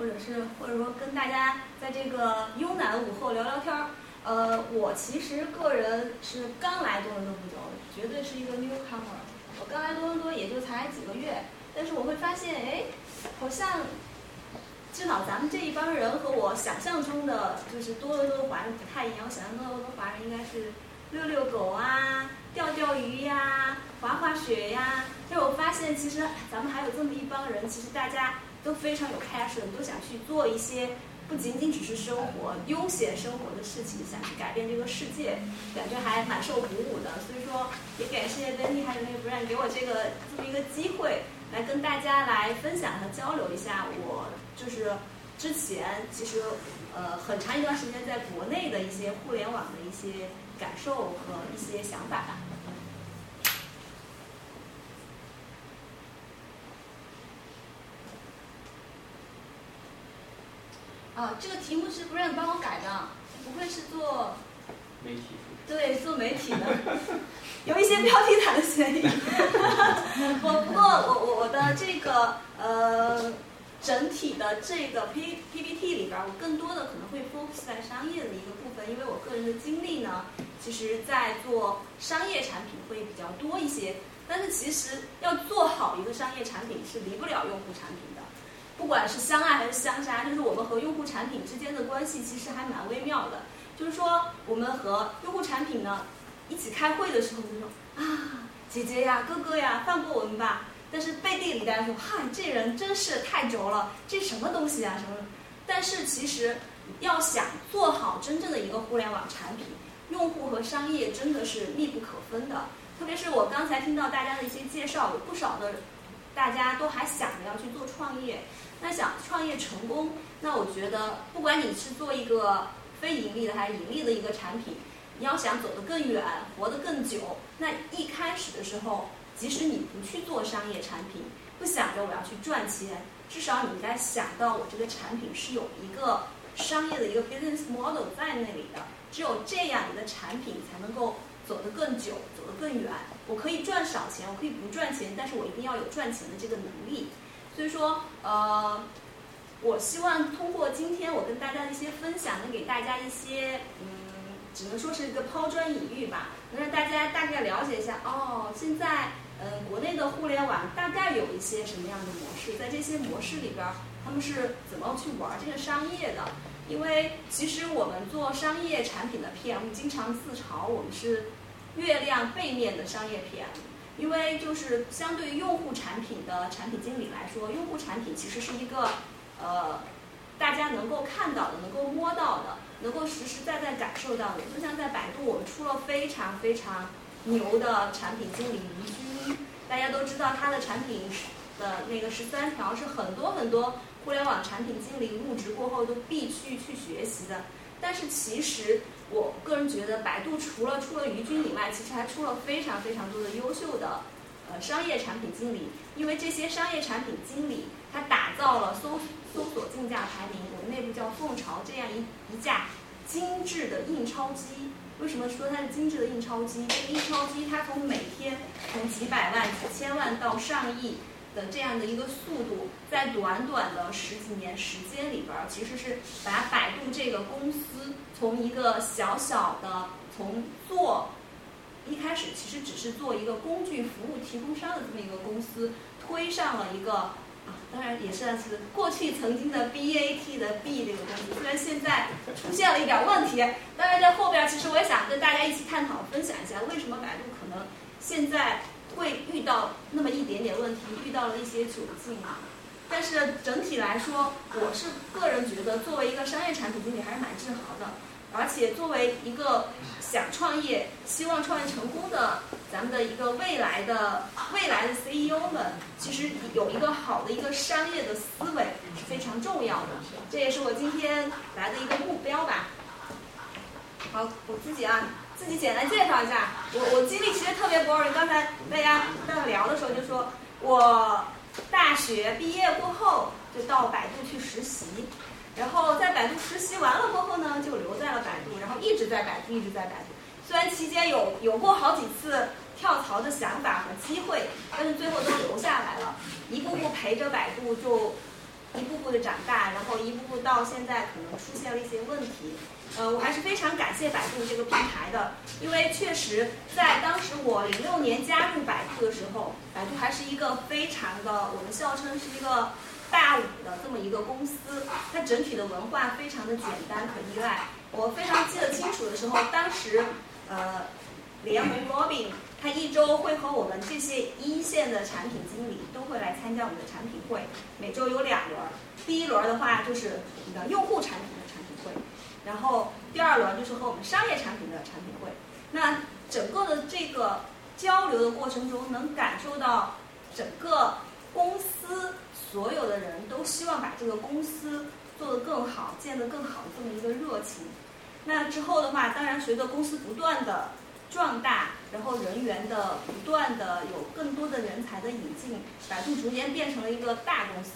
或者是或者说跟大家在这个慵懒的午后聊聊天儿。呃，我其实个人是刚来多伦多不久，绝对是一个 newcomer。我刚来多伦多也就才几个月，但是我会发现，哎，好像至少咱们这一帮人和我想象中的就是多伦多的华人不太一样。我想象多伦多华人应该是遛遛狗啊、钓钓鱼呀、滑滑雪呀。但我发现，其实咱们还有这么一帮人，其实大家都非常有 passion，都想去做一些。不仅仅只是生活悠闲生活的事情，想去改变这个世界，感觉还蛮受鼓舞的。所以说，也感谢 Benny 还有那个 Brian 给我这个这么一个机会，来跟大家来分享和交流一下我就是之前其实呃很长一段时间在国内的一些互联网的一些感受和一些想法吧。啊，这个题目是不让你帮我改的，不会是做媒体？对，做媒体的，有一些标题党的嫌疑。我不过我我我的这个呃整体的这个 P P P T 里边，我更多的可能会 focus 在商业的一个部分，因为我个人的经历呢，其实在做商业产品会比较多一些。但是其实要做好一个商业产品，是离不了用户产品的。不管是相爱还是相杀，就是我们和用户产品之间的关系其实还蛮微妙的。就是说，我们和用户产品呢一起开会的时候，就说啊，姐姐呀，哥哥呀，放过我们吧。但是背地里大家说，嗨，这人真是太轴了，这什么东西啊，什么？但是其实要想做好真正的一个互联网产品，用户和商业真的是密不可分的。特别是我刚才听到大家的一些介绍，有不少的大家都还想着要去做创业。那想创业成功，那我觉得不管你是做一个非盈利的还是盈利的一个产品，你要想走得更远，活得更久，那一开始的时候，即使你不去做商业产品，不想着我要去赚钱，至少你应该想到我这个产品是有一个商业的一个 business model 在那里的。只有这样，你的产品才能够走得更久，走得更远。我可以赚少钱，我可以不赚钱，但是我一定要有赚钱的这个能力。所以说，呃，我希望通过今天我跟大家的一些分享，能给大家一些，嗯，只能说是一个抛砖引玉吧，能让大家大概了解一下，哦，现在，嗯，国内的互联网大概有一些什么样的模式，在这些模式里边，他们是怎么去玩这个商业的？因为其实我们做商业产品的 PM 经常自嘲，我们是月亮背面的商业 PM。因为就是相对于用户产品的产品经理来说，用户产品其实是一个，呃，大家能够看到的、能够摸到的、能够实实在在感受到的。就像在百度，我们出了非常非常牛的产品经理于军，大家都知道他的产品的那个十三条是很多很多互联网产品经理入职过后都必须去学习的。但是其实。我个人觉得，百度除了出了于军以外，其实还出了非常非常多的优秀的，呃，商业产品经理。因为这些商业产品经理，他打造了搜搜索竞价排名，我们内部叫凤巢这样一一架精致的印钞机。为什么说它是精致的印钞机？这个印钞机它从每天从几百万、几千万到上亿。的这样的一个速度，在短短的十几年时间里边儿，其实是把百度这个公司从一个小小的从做一开始，其实只是做一个工具服务提供商的这么一个公司，推上了一个啊，当然也算是过去曾经的 BAT 的 B 这个公司，虽然现在出现了一点问题，当然在后边，其实我也想跟大家一起探讨分享一下，为什么百度可能现在。会遇到那么一点点问题，遇到了一些窘境啊。但是整体来说，我是个人觉得，作为一个商业产品经理还是蛮自豪的。而且作为一个想创业、希望创业成功的咱们的一个未来的未来的 CEO 们，其实有一个好的一个商业的思维是非常重要的。这也是我今天来的一个目标吧。好，我自己啊。自己简单介绍一下，我我经历其实特别 boring。刚才大家在聊的时候就说，我大学毕业过后就到百度去实习，然后在百度实习完了过后呢，就留在了百度，然后一直在百度，一直在百度。虽然期间有有过好几次跳槽的想法和机会，但是最后都留下来了，一步步陪着百度就一步步的长大，然后一步步到现在可能出现了一些问题。呃，我还是非常感谢百度这个平台的，因为确实在当时我零六年加入百度的时候，百度还是一个非常的，我们笑称是一个大五的这么一个公司，它整体的文化非常的简单可依赖。我非常记得清楚的时候，当时呃，李彦宏 Robin 他一周会和我们这些一线的产品经理都会来参加我们的产品会，每周有两轮，第一轮的话就是你的用户产品。然后第二轮就是和我们商业产品的产品会，那整个的这个交流的过程中，能感受到整个公司所有的人都希望把这个公司做得更好、建得更好的这么一个热情。那之后的话，当然随着公司不断的壮大，然后人员的不断的有更多的人才的引进，百度逐渐变成了一个大公司。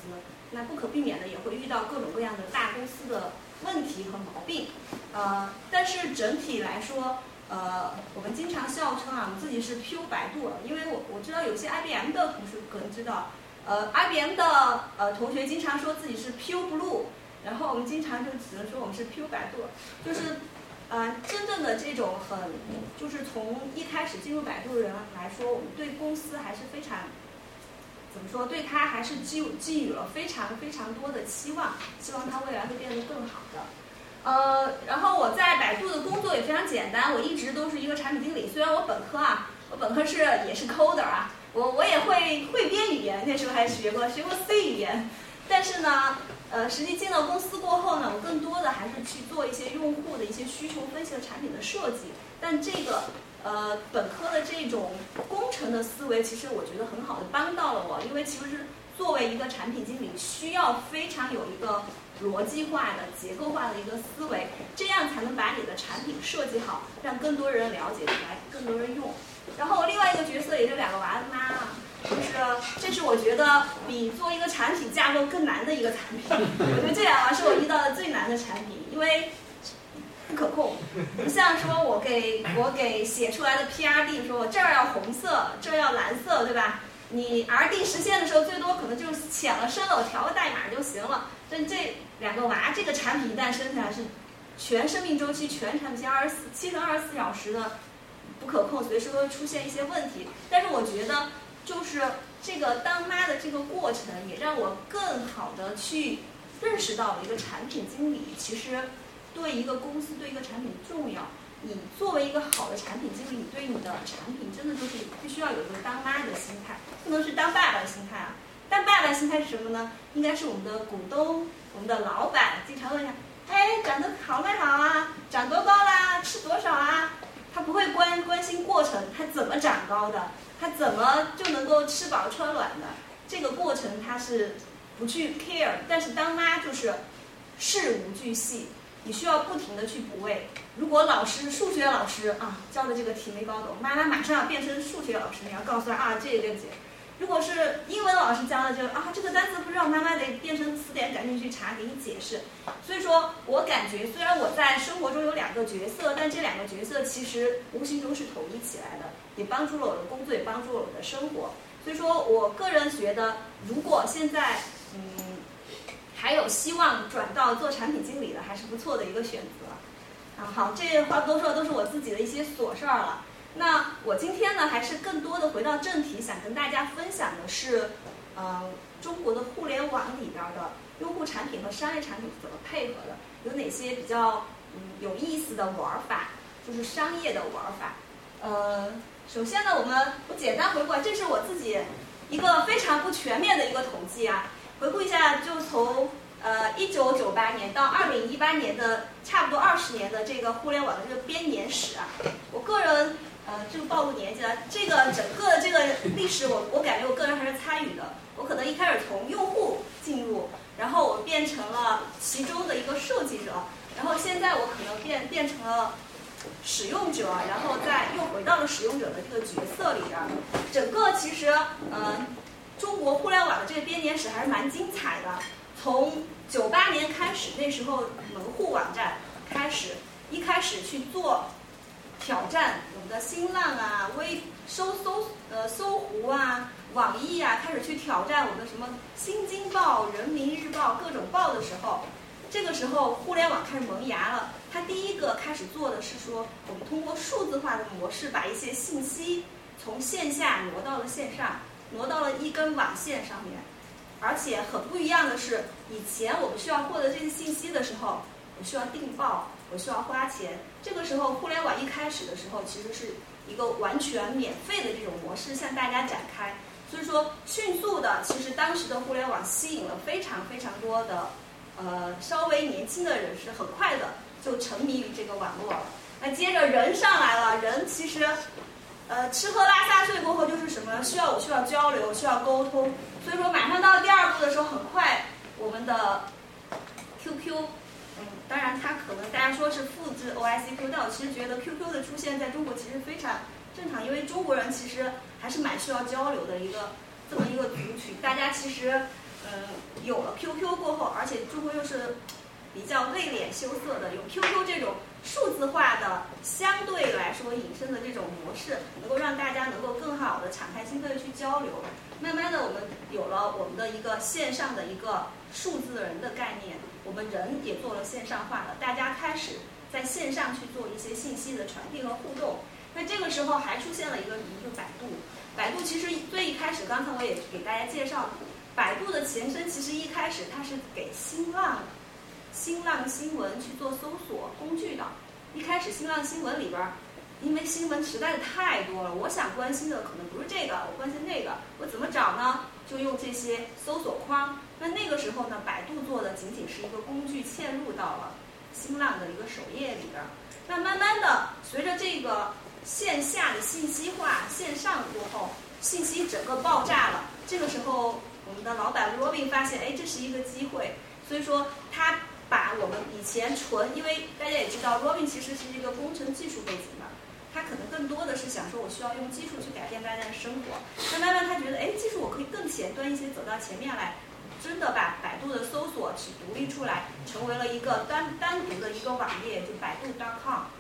那不可避免的也会遇到各种各样的大公司的。问题和毛病，呃，但是整体来说，呃，我们经常笑称啊，我们自己是 P U 百度，因为我我知道有些 IBM 的同学可能知道，呃，IBM 的呃同学经常说自己是 P U Blue，然后我们经常就只能说我们是 P U 百度，就是，呃，真正的这种很，就是从一开始进入百度的人来说，我们对公司还是非常。怎么说？对他还是寄寄予了非常非常多的期望，希望他未来会变得更好的。呃，然后我在百度的工作也非常简单，我一直都是一个产品经理。虽然我本科啊，我本科是也是 coder 啊，我我也会会编语言，那时候还学过学过 C 语言。但是呢，呃，实际进到公司过后呢，我更多的还是去做一些用户的一些需求分析和产品的设计。但这个。呃，本科的这种工程的思维，其实我觉得很好的帮到了我，因为其实作为一个产品经理，需要非常有一个逻辑化的、结构化的一个思维，这样才能把你的产品设计好，让更多人了解来，更多人用。然后另外一个角色也是两个娃的妈，就是这是我觉得比做一个产品架构更难的一个产品，我觉得这两个是我遇到的最难的产品，因为。不可控，不像说我给我给写出来的 PRD 说，我这儿要红色，这儿要蓝色，对吧？你 RD 实现的时候，最多可能就是浅了深了，我调个代码就行了。但这两个娃，这个产品一旦生下来，是全生命周期、全产品二十四七乘二十四小时的不可控，随时都会出现一些问题。但是我觉得，就是这个当妈的这个过程，也让我更好的去认识到了一个产品经理其实。对一个公司，对一个产品重要。你作为一个好的产品经理，你对你的产品真的就是必须要有一个当妈的心态，不能是当爸爸的心态啊。当爸爸的心态是什么呢？应该是我们的股东、我们的老板经常问一下：哎，长得好没好啊？长多高啦？吃多少啊？他不会关关心过程，他怎么长高的？他怎么就能够吃饱穿暖的？这个过程他是不去 care，但是当妈就是事无巨细。你需要不停的去补位。如果老师数学老师啊教的这个题没搞懂，妈妈马上要变成数学老师，你要告诉他啊这个对不起。如果是英文老师教的就啊这个单词不知道，妈妈得变成词典赶紧去查给你解释。所以说我感觉虽然我在生活中有两个角色，但这两个角色其实无形中是统一起来的，也帮助了我的工作，也帮助了我的生活。所以说我个人觉得，如果现在嗯。还有希望转到做产品经理的，还是不错的一个选择。啊，好，这话不多说，都是我自己的一些琐事儿了。那我今天呢，还是更多的回到正题，想跟大家分享的是，嗯，中国的互联网里边的用户产品和商业产品怎么配合的，有哪些比较嗯有意思的玩法，就是商业的玩法。呃，首先呢，我们我简单回顾，这是我自己一个非常不全面的一个统计啊。回顾一下，就从呃一九九八年到二零一八年的差不多二十年的这个互联网的这个编年史啊，我个人呃这个暴露年纪了，这个整个的这个历史我我感觉我个人还是参与的，我可能一开始从用户进入，然后我变成了其中的一个设计者，然后现在我可能变变成了使用者，然后再又回到了使用者的这个角色里边，整个其实嗯。中国互联网的这个编年史还是蛮精彩的。从九八年开始，那时候门户网站开始，一开始去做挑战，我们的新浪啊、微搜搜呃搜狐啊、网易啊，开始去挑战我们的什么新京报、人民日报、各种报的时候，这个时候互联网开始萌芽了。它第一个开始做的是说，我们通过数字化的模式，把一些信息从线下挪到了线上，挪到了一根网线上面。而且很不一样的是，以前我们需要获得这些信息的时候，我需要订报，我需要花钱。这个时候，互联网一开始的时候，其实是一个完全免费的这种模式向大家展开。所以说，迅速的，其实当时的互联网吸引了非常非常多的，呃，稍微年轻的人士，很快的就沉迷于这个网络了。那接着人上来了，人其实，呃，吃喝拉撒睡过后就是什么？需要我需要交流，需要沟通。所以说，马上到第二步的时候，很快我们的 QQ，嗯，当然它可能大家说是复制 OICQ，但我其实觉得 QQ 的出现在中国其实非常正常，因为中国人其实还是蛮需要交流的一个这么一个族群。大家其实，嗯，有了 QQ 过后，而且中国又是比较内敛羞涩的，有 QQ 这种数字化的相对来说引申的这种模式，能够让大家能够更好的敞开心扉的去交流。慢慢的，我们有了我们的一个线上的一个数字人的概念，我们人也做了线上化了，大家开始在线上去做一些信息的传递和互动。那这个时候还出现了一个什么？就百度。百度其实最一开始，刚才我也给大家介绍，百度的前身其实一开始它是给新浪、新浪新闻去做搜索工具的。一开始新浪新闻里边。因为新闻实在是太多了，我想关心的可能不是这个，我关心那个，我怎么找呢？就用这些搜索框。那那个时候呢，百度做的仅仅是一个工具，嵌入到了新浪的一个首页里边。那慢慢的，随着这个线下的信息化、线上过后，信息整个爆炸了。这个时候，我们的老板 Robin 发现，哎，这是一个机会，所以说他把我们以前纯，因为大家也知道，Robin 其实是一个工程技术背景的。他可能更多的是想说，我需要用技术去改变大家的生活。那慢慢他觉得，哎，技术我可以更前端一些，走到前面来，真的把百度的搜索去独立出来，成为了一个单单独的一个网页，就百度 .com。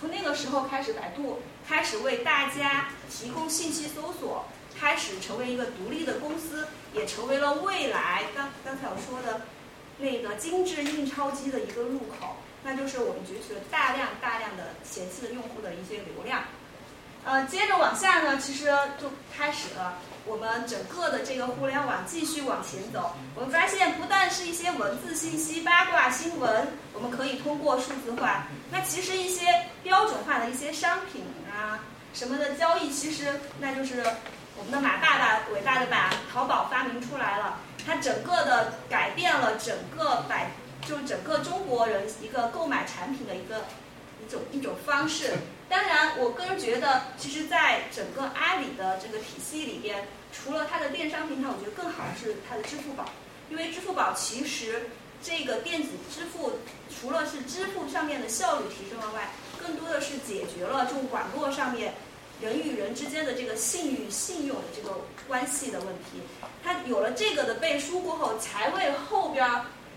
从那个时候开始，百度开始为大家提供信息搜索，开始成为一个独立的公司，也成为了未来刚刚才我说的那个精致印钞机的一个入口。那就是我们攫取了大量大量的前期的用户的一些流量，呃，接着往下呢，其实就开始了我们整个的这个互联网继续往前走。我们发现，不但是一些文字信息、八卦新闻，我们可以通过数字化，那其实一些标准化的一些商品啊什么的交易，其实那就是我们的马爸爸伟大的把淘宝发明出来了，它整个的改变了整个百。就是整个中国人一个购买产品的一个一种一种方式。当然，我个人觉得，其实，在整个阿里的这个体系里边，除了它的电商平台，我觉得更好的是它的支付宝。因为支付宝其实这个电子支付，除了是支付上面的效率提升了外，更多的是解决了就网络上面人与人之间的这个信誉、信用的这个关系的问题。它有了这个的背书过后，才为后边。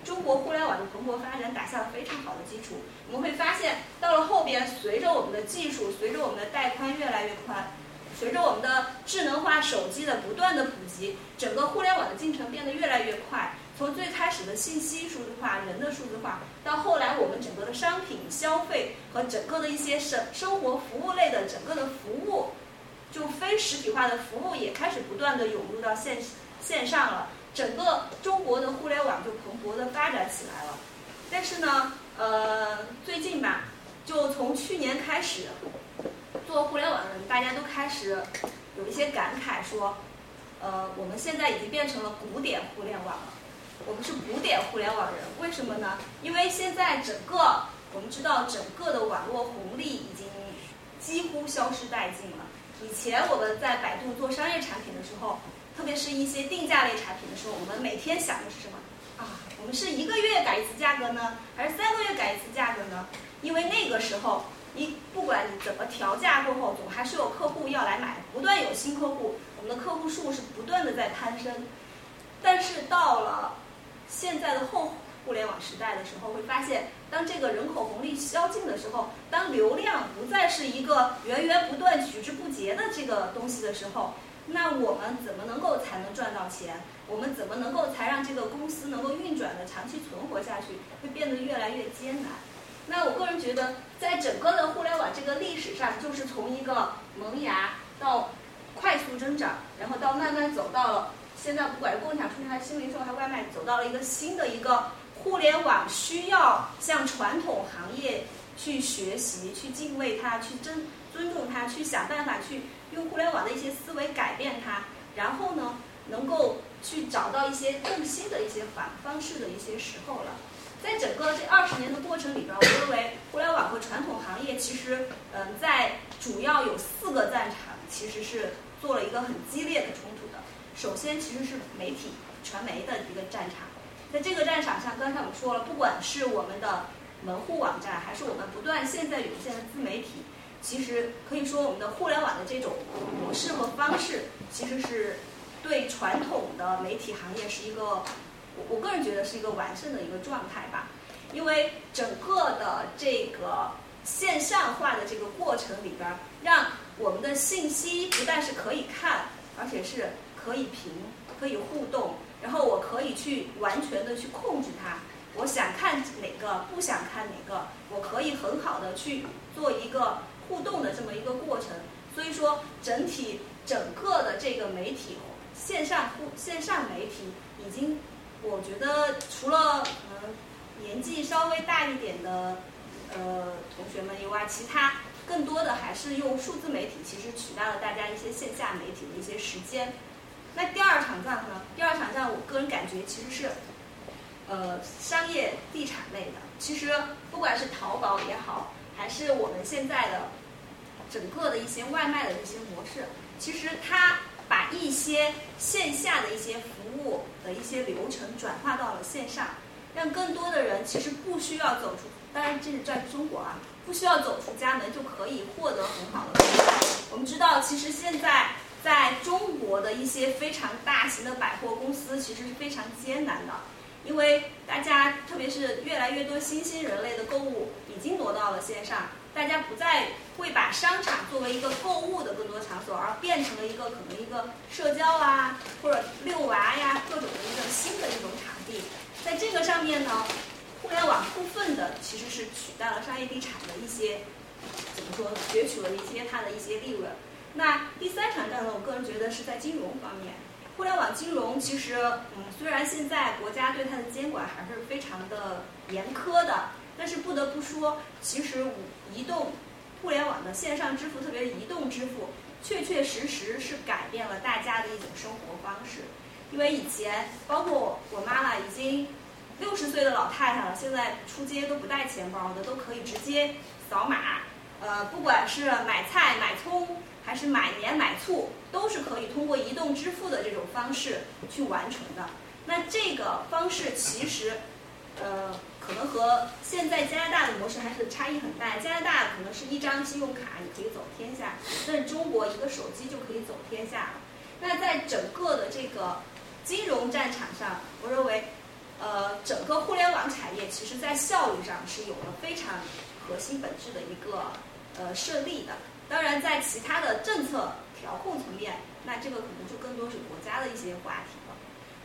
中国互联网的蓬勃发展打下了非常好的基础。我们会发现，到了后边，随着我们的技术，随着我们的带宽越来越宽，随着我们的智能化手机的不断的普及，整个互联网的进程变得越来越快。从最开始的信息数字化、人的数字化，到后来我们整个的商品消费和整个的一些生生活服务类的整个的服务，就非实体化的服务也开始不断的涌入到现实线上了。整个中国的互联网就蓬勃的发展起来了，但是呢，呃，最近吧，就从去年开始，做互联网的人大家都开始有一些感慨，说，呃，我们现在已经变成了古典互联网了，我们是古典互联网人，为什么呢？因为现在整个我们知道整个的网络红利已经几乎消失殆尽了。以前我们在百度做商业产品的时候。特别是一些定价类产品的时候，我们每天想的是什么啊？我们是一个月改一次价格呢，还是三个月改一次价格呢？因为那个时候，你不管你怎么调价过后，总还是有客户要来买，不断有新客户，我们的客户数是不断的在攀升。但是到了现在的后互联网时代的时候，会发现，当这个人口红利消尽的时候，当流量不再是一个源源不断、取之不竭的这个东西的时候。那我们怎么能够才能赚到钱？我们怎么能够才让这个公司能够运转的长期存活下去？会变得越来越艰难。那我个人觉得，在整个的互联网这个历史上，就是从一个萌芽到快速增长，然后到慢慢走到了现在，不管是共享出行还是新零售还是外卖，走到了一个新的一个互联网需要向传统行业去学习、去敬畏它、去尊尊重它、去想办法去用互联网的一些思维改变它，然后呢，能够去找到一些更新的一些方方式的一些时候了。在整个这二十年的过程里边，我认为互联网和传统行业其实，嗯，在主要有四个战场，其实是做了一个很激烈的冲突的。首先，其实是媒体、传媒的一个战场。在这个战场上，刚才我们说了，不管是我们的门户网站，还是我们不断现在涌现的自媒体，其实可以说我们的互联网的这种模式和方式，其实是对传统的媒体行业是一个。我我个人觉得是一个完胜的一个状态吧，因为整个的这个线上化的这个过程里边，让我们的信息不但是可以看，而且是可以评、可以互动，然后我可以去完全的去控制它。我想看哪个，不想看哪个，我可以很好的去做一个互动的这么一个过程。所以说，整体整个的这个媒体线上互线上媒体已经。我觉得除了可能年纪稍微大一点的呃同学们以外，其他更多的还是用数字媒体，其实取代了大家一些线下媒体的一些时间。那第二场仗呢？第二场仗，我个人感觉其实是呃商业地产类的。其实不管是淘宝也好，还是我们现在的整个的一些外卖的这些模式，其实它。把一些线下的一些服务的一些流程转化到了线上，让更多的人其实不需要走出，当然这是在中国啊，不需要走出家门就可以获得很好的。我们知道，其实现在在中国的一些非常大型的百货公司其实是非常艰难的，因为大家特别是越来越多新兴人类的购物已经挪到了线上。大家不再会把商场作为一个购物的更多场所，而变成了一个可能一个社交啊，或者遛娃呀各种的一个新的一种场地。在这个上面呢，互联网部分的其实是取代了商业地产的一些怎么说，攫取了一些它的一些利润。那第三场战呢，我个人觉得是在金融方面，互联网金融其实嗯，虽然现在国家对它的监管还是非常的严苛的。但是不得不说，其实移动互联网的线上支付，特别是移动支付，确确实实是改变了大家的一种生活方式。因为以前，包括我妈妈已经六十岁的老太太了，现在出街都不带钱包的，都可以直接扫码。呃，不管是买菜、买葱，还是买盐、买醋，都是可以通过移动支付的这种方式去完成的。那这个方式其实，呃。可能和现在加拿大的模式还是差异很大。加拿大可能是一张信用卡你可以走天下，但中国一个手机就可以走天下了。那在整个的这个金融战场上，我认为，呃，整个互联网产业其实在效率上是有了非常核心本质的一个呃设立的。当然，在其他的政策调控层面，那这个可能就更多是国家的一些话题了。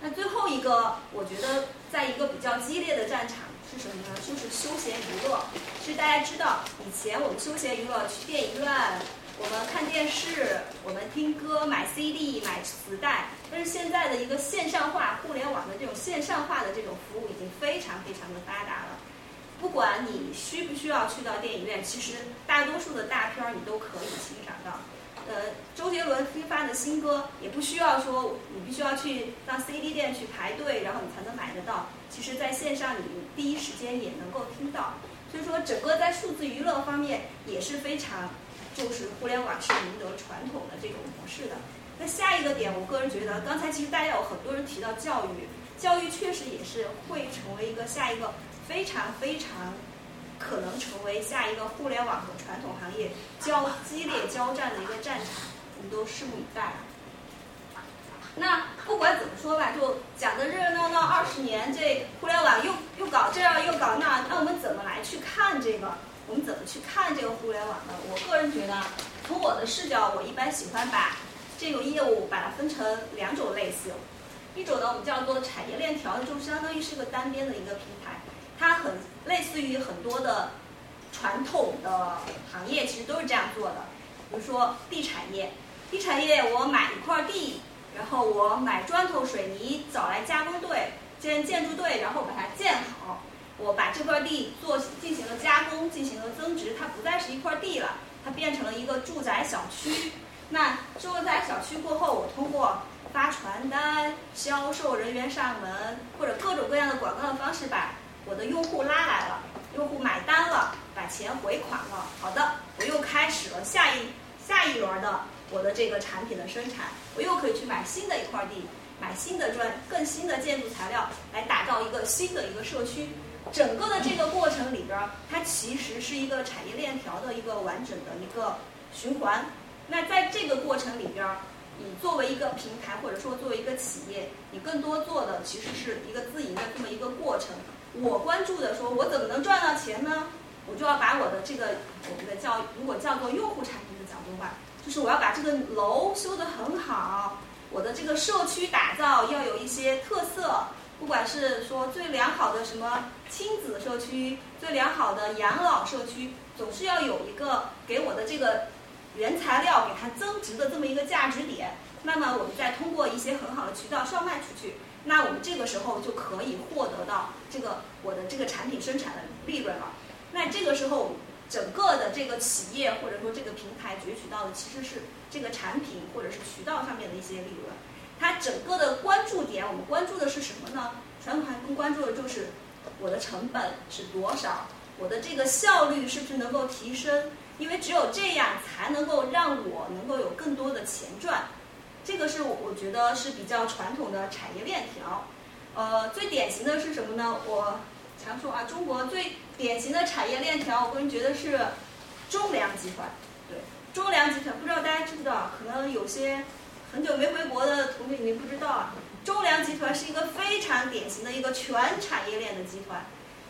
那最后一个，我觉得在一个比较激烈的战场。是什么呢？就是休闲娱乐。其实大家知道，以前我们休闲娱乐去电影院，我们看电视，我们听歌、买 CD、买磁带。但是现在的一个线上化、互联网的这种线上化的这种服务已经非常非常的发达了。不管你需不需要去到电影院，其实大多数的大片儿你都可以欣赏到。呃，周杰伦新发的新歌也不需要说你必须要去到 CD 店去排队，然后你才能买得到。其实在线上你第一时间也能够听到。所以说，整个在数字娱乐方面也是非常，就是互联网是赢得传统的这种模式的。那下一个点，我个人觉得，刚才其实大家有很多人提到教育，教育确实也是会成为一个下一个非常非常。可能成为下一个互联网和传统行业交激烈交战的一个战场，我们都拭目以待。那不管怎么说吧，就讲的热热闹闹二十年，这互联网又又搞这样又搞那，那我们怎么来去看这个？我们怎么去看这个互联网呢？我个人觉得，从我的视角，我一般喜欢把这个业务把它分成两种类型，一种呢我们叫做产业链条，就相当于是个单边的一个平台，它很类似于很多的传统的行业，其实都是这样做的。比如说地产业，地产业我买一块地，然后我买砖头水泥，找来加工队、建建筑队，然后把它建好。我把这块地做进行了加工，进行了增值，它不再是一块地了，它变成了一个住宅小区。那住宅小区过后，我通过发传单、销售人员上门或者各种各样的广告的方式，把我的用户拉来了，用户买单了，把钱回款了。好的，我又开始了下一下一轮的我的这个产品的生产，我又可以去买新的一块地，买新的砖、更新的建筑材料，来打造一个新的一个社区。整个的这个过程里边，它其实是一个产业链条的一个完整的一个循环。那在这个过程里边，你作为一个平台或者说作为一个企业，你更多做的其实是一个自营的这么一个过程。我关注的说，我怎么能赚到钱呢？我就要把我的这个我们的叫如果叫做用户产品的角度吧，就是我要把这个楼修得很好，我的这个社区打造要有一些特色。不管是说最良好的什么亲子社区，最良好的养老社区，总是要有一个给我的这个原材料给它增值的这么一个价值点。那么我们再通过一些很好的渠道售卖出去，那我们这个时候就可以获得到这个我的这个产品生产的利润了。那这个时候，整个的这个企业或者说这个平台攫取到的其实是这个产品或者是渠道上面的一些利润。它整个的关注点，我们关注的是什么呢？传统行业更关注的就是我的成本是多少，我的这个效率是不是能够提升？因为只有这样才能够让我能够有更多的钱赚。这个是我觉得是比较传统的产业链条。呃，最典型的是什么呢？我常说啊，中国最典型的产业链条，我个人觉得是中粮集团。对，中粮集团，不知道大家知不知道？可能有些。很久没回国的同学，你不知道啊？中粮集团是一个非常典型的一个全产业链的集团。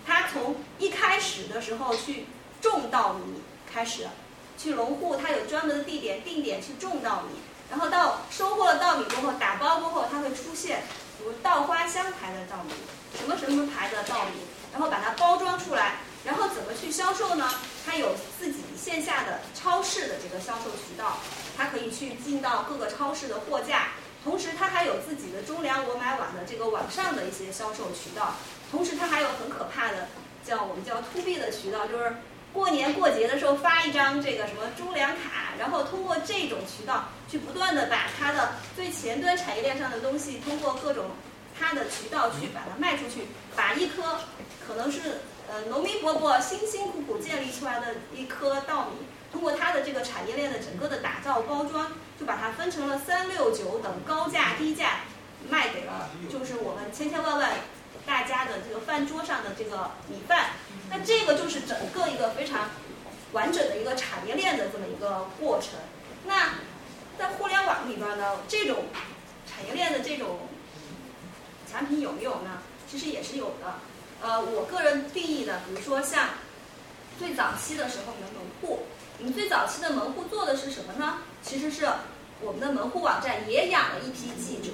它从一开始的时候去种稻米开始，去农户，它有专门的地点定点去种稻米，然后到收获了稻米过后，打包过后，它会出现如稻花香牌的稻米，什么什么牌的稻米，然后把它包装出来，然后怎么去销售呢？它有自己线下的超市的这个销售渠道。它可以去进到各个超市的货架，同时它还有自己的中粮我买网的这个网上的一些销售渠道，同时它还有很可怕的叫我们叫 to B 的渠道，就是过年过节的时候发一张这个什么中粮卡，然后通过这种渠道去不断的把它的最前端产业链上的东西，通过各种它的渠道去把它卖出去，把一颗可能是呃农民伯伯辛辛苦苦建立出来的一颗稻米。通过它的这个产业链的整个的打造包装，就把它分成了三六九等高价低价，卖给了就是我们千千万万大家的这个饭桌上的这个米饭。那这个就是整个一个非常完整的一个产业链的这么一个过程。那在互联网里边呢，这种产业链的这种产品有没有呢？其实也是有的。呃，我个人定义的，比如说像最早期的时候你的门户。我们最早期的门户做的是什么呢？其实是我们的门户网站也养了一批记者，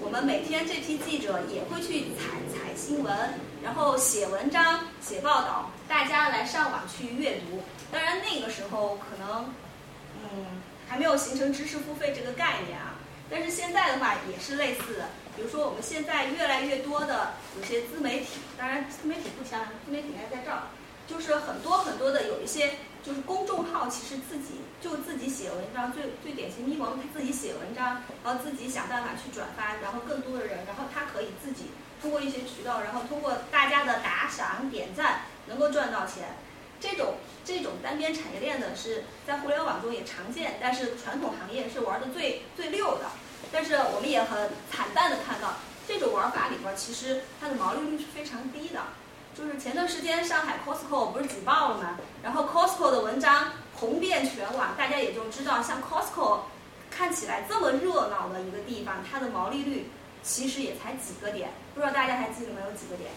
我们每天这批记者也会去采采新闻，然后写文章、写报道，大家来上网去阅读。当然那个时候可能，嗯，还没有形成知识付费这个概念啊。但是现在的话也是类似的，比如说我们现在越来越多的有些自媒体，当然自媒体不强，自媒体应该在这儿，就是很多很多的有一些。就是公众号，其实自己就自己写文章，最最典型咪蒙他自己写文章，然后自己想办法去转发，然后更多的人，然后他可以自己通过一些渠道，然后通过大家的打赏点赞，能够赚到钱。这种这种单边产业链的是在互联网中也常见，但是传统行业是玩的最最溜的。但是我们也很惨淡的看到，这种玩法里边其实它的毛利率是非常低的。就是前段时间上海 Costco 不是举报了吗？然后 Costco 的文章红遍全网，大家也就知道，像 Costco 看起来这么热闹的一个地方，它的毛利率其实也才几个点，不知道大家还记得没有几个点？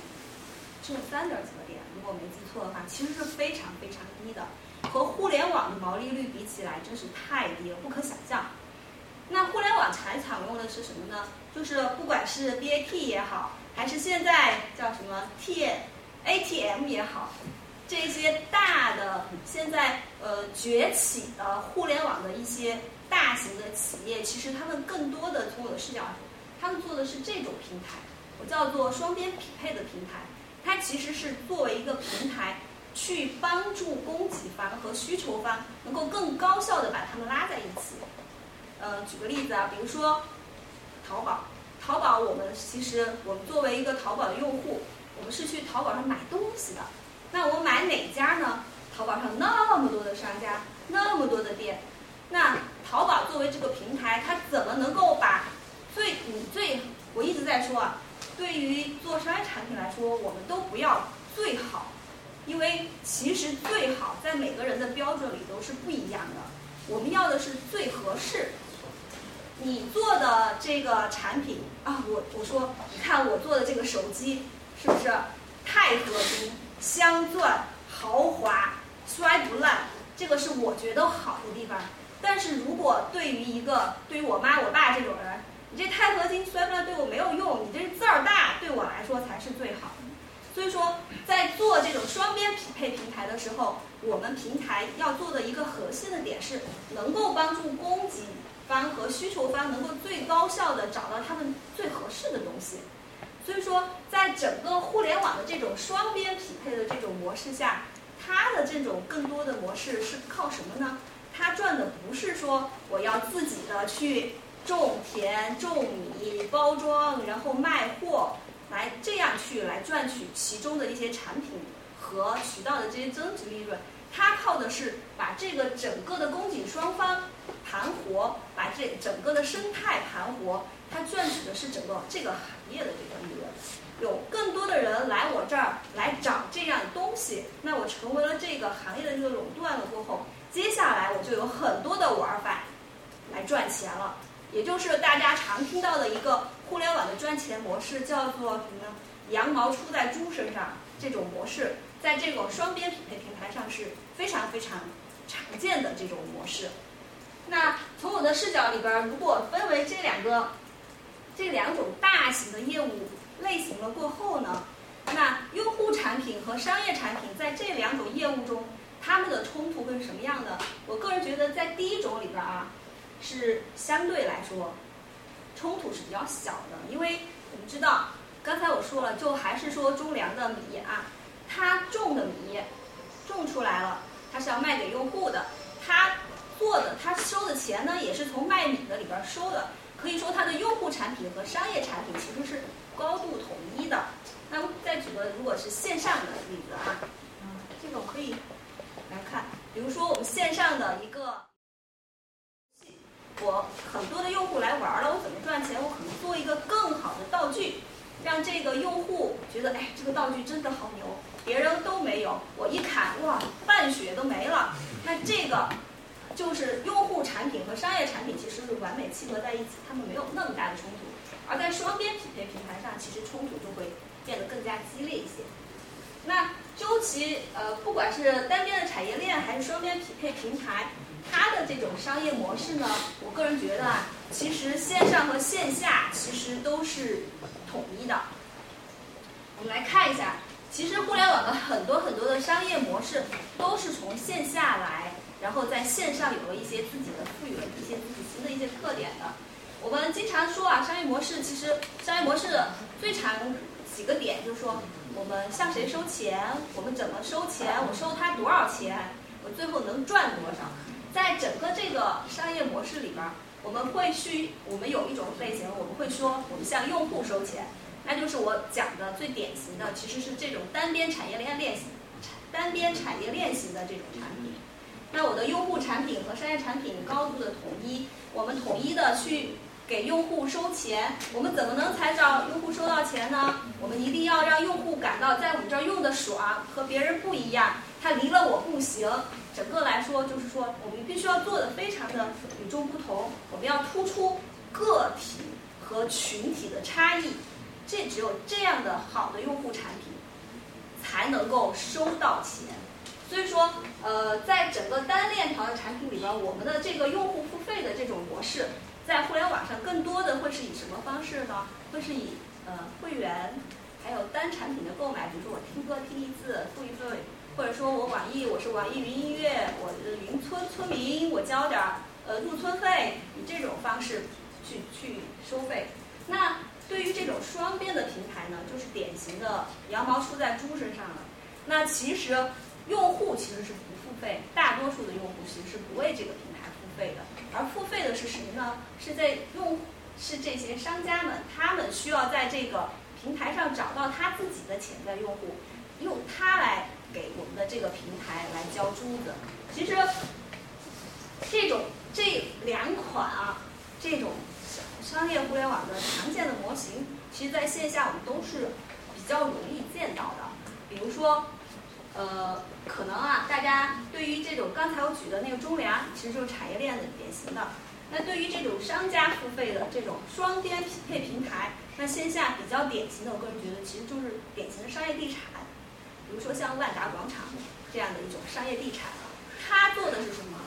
只有三点几个点，如果我没记错的话，其实是非常非常低的，和互联网的毛利率比起来，真是太低了，不可想象。那互联网才采用的是什么呢？就是不管是 BAT 也好，还是现在叫什么 T ATM 也好，这些大的现在呃崛起的互联网的一些大型的企业，其实他们更多的从我的视角，他们做的是这种平台，叫做双边匹配的平台。它其实是作为一个平台，去帮助供给方和需求方能够更高效的把它们拉在一起。呃，举个例子啊，比如说淘宝，淘宝我们其实我们作为一个淘宝的用户，我们是去淘宝上买东西的。那我买哪家呢？淘宝上那么多的商家，那么多的店，那淘宝作为这个平台，它怎么能够把最你最我一直在说啊。对于做商业产品来说，我们都不要最好，因为其实最好在每个人的标准里都是不一样的。我们要的是最合适。你做的这个产品啊，我我说，你看我做的这个手机是不是钛合金、镶钻、豪华、摔不烂？这个是我觉得好的地方。但是如果对于一个对于我妈我爸这种人，你这钛合金摔不烂对我没有用，你这字儿大对我来说才是最好的。所以说，在做这种双边匹配平台的时候，我们平台要做的一个核心的点是，能够帮助供给方和需求方能够最高效的找到他们最合适的东西。所以说，在整个互联网的这种双边匹配的这种模式下，它的这种更多的模式是靠什么呢？它赚的不是说我要自己的去。种田、种米、包装，然后卖货，来这样去来赚取其中的一些产品和渠道的这些增值利润。它靠的是把这个整个的供给双方盘活，把这整个的生态盘活。它赚取的是整个这个行业的这个利润。有更多的人来我这儿来找这样东西，那我成为了这个行业的这个垄断了过后，接下来我就有很多的玩法来赚钱了。也就是大家常听到的一个互联网的赚钱模式，叫做什么呢？羊毛出在猪身上这种模式，在这种双边匹配平台上是非常非常常见的这种模式。那从我的视角里边，如果分为这两个这两种大型的业务类型了过后呢，那用户产品和商业产品在这两种业务中，他们的冲突会是什么样的？我个人觉得，在第一种里边啊。是相对来说，冲突是比较小的，因为我们知道，刚才我说了，就还是说中粮的米啊，他种的米种出来了，他是要卖给用户的，他做的他收的钱呢，也是从卖米的里边收的，可以说他的用户产品和商业产品其实是高度统一的。那再举个如果是线上的例子啊，嗯，这个我可以来看，比如说我们线上的一个。我很多的用户来玩了，我怎么赚钱？我可能做一个更好的道具，让这个用户觉得，哎，这个道具真的好牛，别人都没有。我一砍，哇，半血都没了。那这个就是用户产品和商业产品其实是完美契合在一起，他们没有那么大的冲突。而在双边匹配平台上，其实冲突就会变得更加激烈一些。那究其呃，不管是单边的产业链还是双边匹配平台。它的这种商业模式呢，我个人觉得啊，其实线上和线下其实都是统一的。我们来看一下，其实互联网的很多很多的商业模式都是从线下来，然后在线上有了一些自己的赋予了一些自己新的一些特点的。我们经常说啊，商业模式其实商业模式最常几个点就是说，我们向谁收钱，我们怎么收钱，我收他多少钱，我最后能赚多少。在整个这个商业模式里边，我们会需我们有一种类型，我们会说我们向用户收钱，那就是我讲的最典型的，其实是这种单边产业链链型、单边产业链型的这种产品。那我的用户产品和商业产品高度的统一，我们统一的去给用户收钱，我们怎么能才找用户收到钱呢？我们一定要让用户感到在我们这儿用的爽，和别人不一样，他离了我不行。整个来说，就是说，我们必须要做的非常的与众不同。我们要突出个体和群体的差异，这只有这样的好的用户产品才能够收到钱。所以说，呃，在整个单链条的产品里边，我们的这个用户付费的这种模式，在互联网上更多的会是以什么方式呢？会是以呃会员，还有单产品的购买，比如说我听歌听一次付一次，或者说我网易我是网易云音乐，我的云村村民我交点儿呃入村费，以这种方式去去收费。那对于这种双边的平台呢，就是典型的羊毛出在猪身上了。那其实用户其实是不付费，大多数的用户其实是不为这个平台付费的，而付费的是谁呢？是在用是这些商家们，他们需要在这个平台上找到他自己的潜在用户，用它来给我们的这个平台来交珠子。其实这种这两款啊，这种。商业互联网的常见的模型，其实在线下我们都是比较容易见到的。比如说，呃，可能啊，大家对于这种刚才我举的那个中粮，其实就是产业链的典型的。那对于这种商家付费的这种双边匹配平台，那线下比较典型的，我个人觉得其实就是典型的商业地产。比如说像万达广场这样的一种商业地产啊，它做的是什么？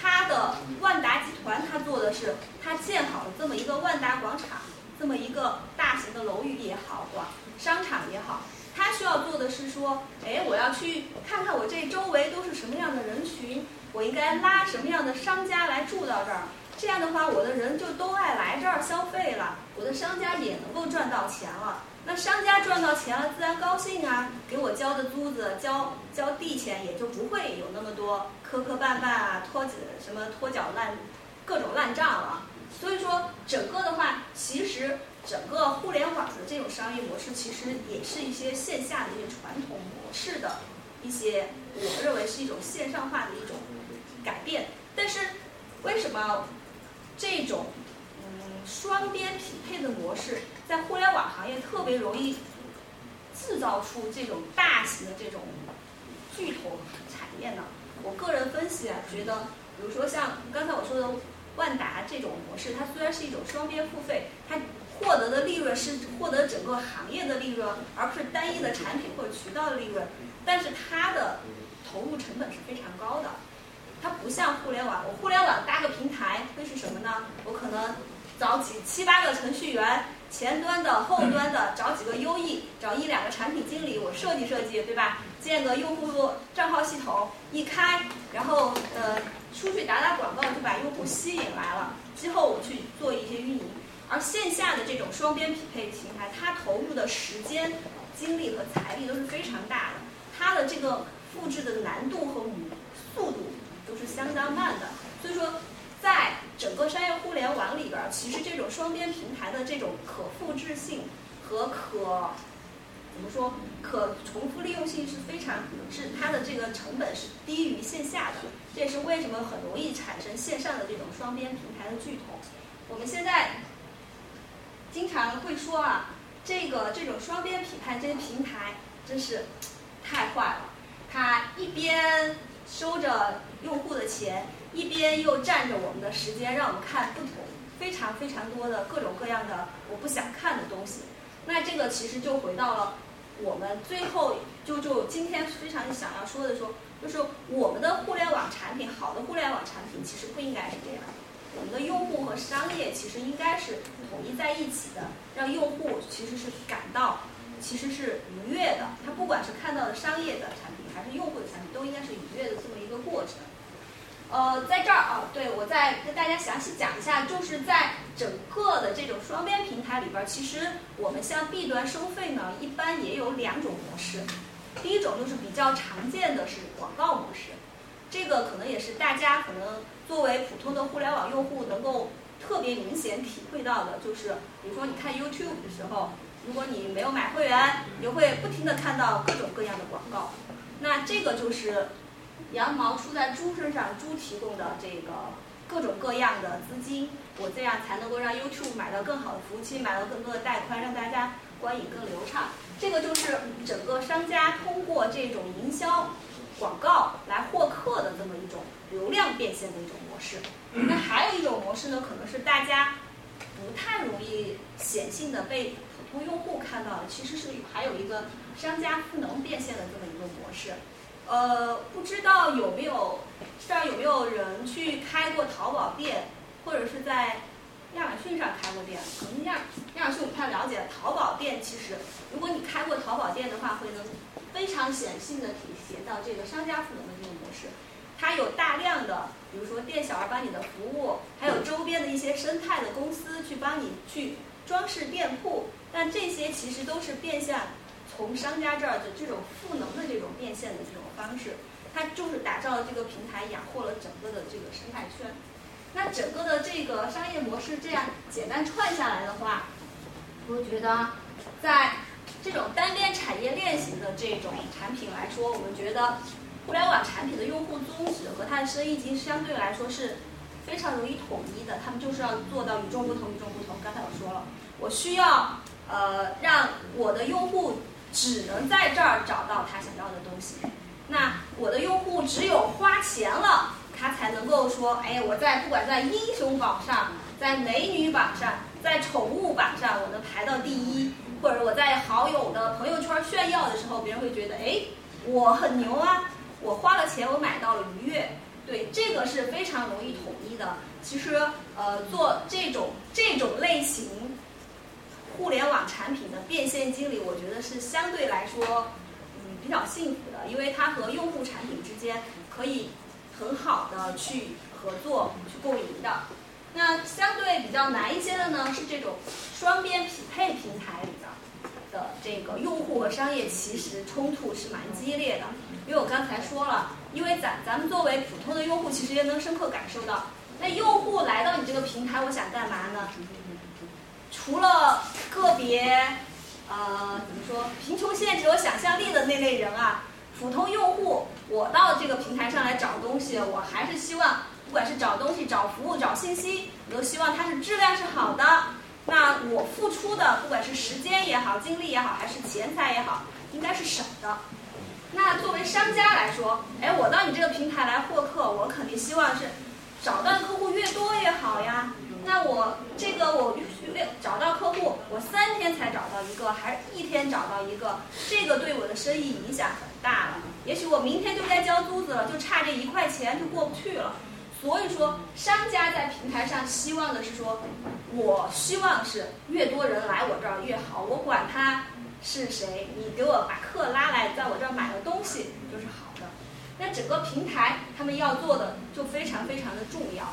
它的万达集团，它做的是，它建好了这么一个万达广场，这么一个大型的楼宇也好，广商场也好，他需要做的是说，哎，我要去看看我这周围都是什么样的人群，我应该拉什么样的商家来住到这儿，这样的话，我的人就都爱来这儿消费了，我的商家也能够赚到钱了。那商家赚到钱了，自然高兴啊，给我交的租子、交交地钱也就不会有那么多磕磕绊绊啊、拖什么拖脚烂，各种烂账了。所以说，整个的话，其实整个互联网的这种商业模式，其实也是一些线下的一些传统模式的一些，我认为是一种线上化的一种改变。但是，为什么这种嗯？双边匹配的模式在互联网行业特别容易制造出这种大型的这种巨头产业呢？我个人分析啊，觉得，比如说像刚才我说的万达这种模式，它虽然是一种双边付费，它获得的利润是获得整个行业的利润，而不是单一的产品或者渠道的利润，但是它的投入成本是非常高的。它不像互联网，我互联网搭个平台会是什么呢？我可能。找几七八个程序员，前端的、后端的，找几个优异找一两个产品经理，我设计设计，对吧？建个用户账号系统，一开，然后呃出去打打广告，就把用户吸引来了。之后我去做一些运营。而线下的这种双边匹配平台，它投入的时间、精力和财力都是非常大的，它的这个复制的难度和速度都是相当慢的。所以说。在整个商业互联网里边，其实这种双边平台的这种可复制性和可怎么说可重复利用性是非常是它的这个成本是低于线下的，这也是为什么很容易产生线上的这种双边平台的巨头。我们现在经常会说啊，这个这种双边匹配这些平台真是太坏了，它一边收着用户的钱。一边又占着我们的时间，让我们看不同、非常非常多的各种各样的我不想看的东西。那这个其实就回到了我们最后就就今天非常想要说的说，就是我们的互联网产品，好的互联网产品其实不应该是这样。我们的用户和商业其实应该是统一在一起的，让用户其实是感到其实是愉悦的。他不管是看到的商业的产品，还是用户的产品，都应该是愉悦的这么一个过程。呃，在这儿啊，对我再跟大家详细讲一下，就是在整个的这种双边平台里边，其实我们像 B 端收费呢，一般也有两种模式。第一种就是比较常见的是广告模式，这个可能也是大家可能作为普通的互联网用户能够特别明显体会到的，就是比如说你看 YouTube 的时候，如果你没有买会员，你会不停的看到各种各样的广告，那这个就是。羊毛出在猪身上，猪提供的这个各种各样的资金，我这样才能够让 YouTube 买到更好的服务器，买到更多的带宽，让大家观影更流畅。这个就是整个商家通过这种营销广告来获客的这么一种流量变现的一种模式。那还有一种模式呢，可能是大家不太容易显性的被普通用户看到的，其实是还有一个商家赋能变现的这么一个模式。呃，不知道有没有这儿有没有人去开过淘宝店，或者是在亚马逊上开过店，可能亚亚马逊我不太了解。淘宝店其实，如果你开过淘宝店的话，会能非常显性的体现到这个商家赋能的这种模式。它有大量的，比如说店小二帮你的服务，还有周边的一些生态的公司去帮你去装饰店铺。但这些其实都是变相从商家这儿的这种赋能的这种变现的这种方式。它就是打造了这个平台，养活了整个的这个生态圈。那整个的这个商业模式这样简单串下来的话，我觉得，在这种单边产业链型的这种产品来说，我们觉得互联网产品的用户宗旨和它的生意经相对来说是非常容易统一的。他们就是要做到与众不同，与众不同。刚才我说了，我需要呃让我的用户只能在这儿找到他想要的东西。那我的用户只有花钱了。他才能够说，哎，我在不管在英雄榜上，在美女榜上，在宠物榜上，我能排到第一，或者我在好友的朋友圈炫耀的时候，别人会觉得，哎，我很牛啊，我花了钱，我买到了愉悦，对，这个是非常容易统一的。其实，呃，做这种这种类型互联网产品的变现经理，我觉得是相对来说，嗯，比较幸福的，因为它和用户产品之间可以。很好的去合作去共赢的，那相对比较难一些的呢，是这种双边匹配平台里的这个用户和商业其实冲突是蛮激烈的。因为我刚才说了，因为咱咱们作为普通的用户，其实也能深刻感受到，那用户来到你这个平台，我想干嘛呢？除了个别呃怎么说贫穷限制我想象力的那类人啊。普通用户，我到这个平台上来找东西，我还是希望，不管是找东西、找服务、找信息，我都希望它是质量是好的。那我付出的，不管是时间也好、精力也好，还是钱财也好，应该是省的。那作为商家来说，哎，我到你这个平台来获客，我肯定希望是找到客户越多越好呀。那我这个我找到客户，我三天才找到一个，还是一天找到一个，这个对我的生意影响很大了。也许我明天就该交租子了，就差这一块钱就过不去了。所以说，商家在平台上希望的是说，我希望是越多人来我这儿越好，我管他是谁，你给我把客拉来，在我这儿买了东西就是好的。那整个平台他们要做的就非常非常的重要。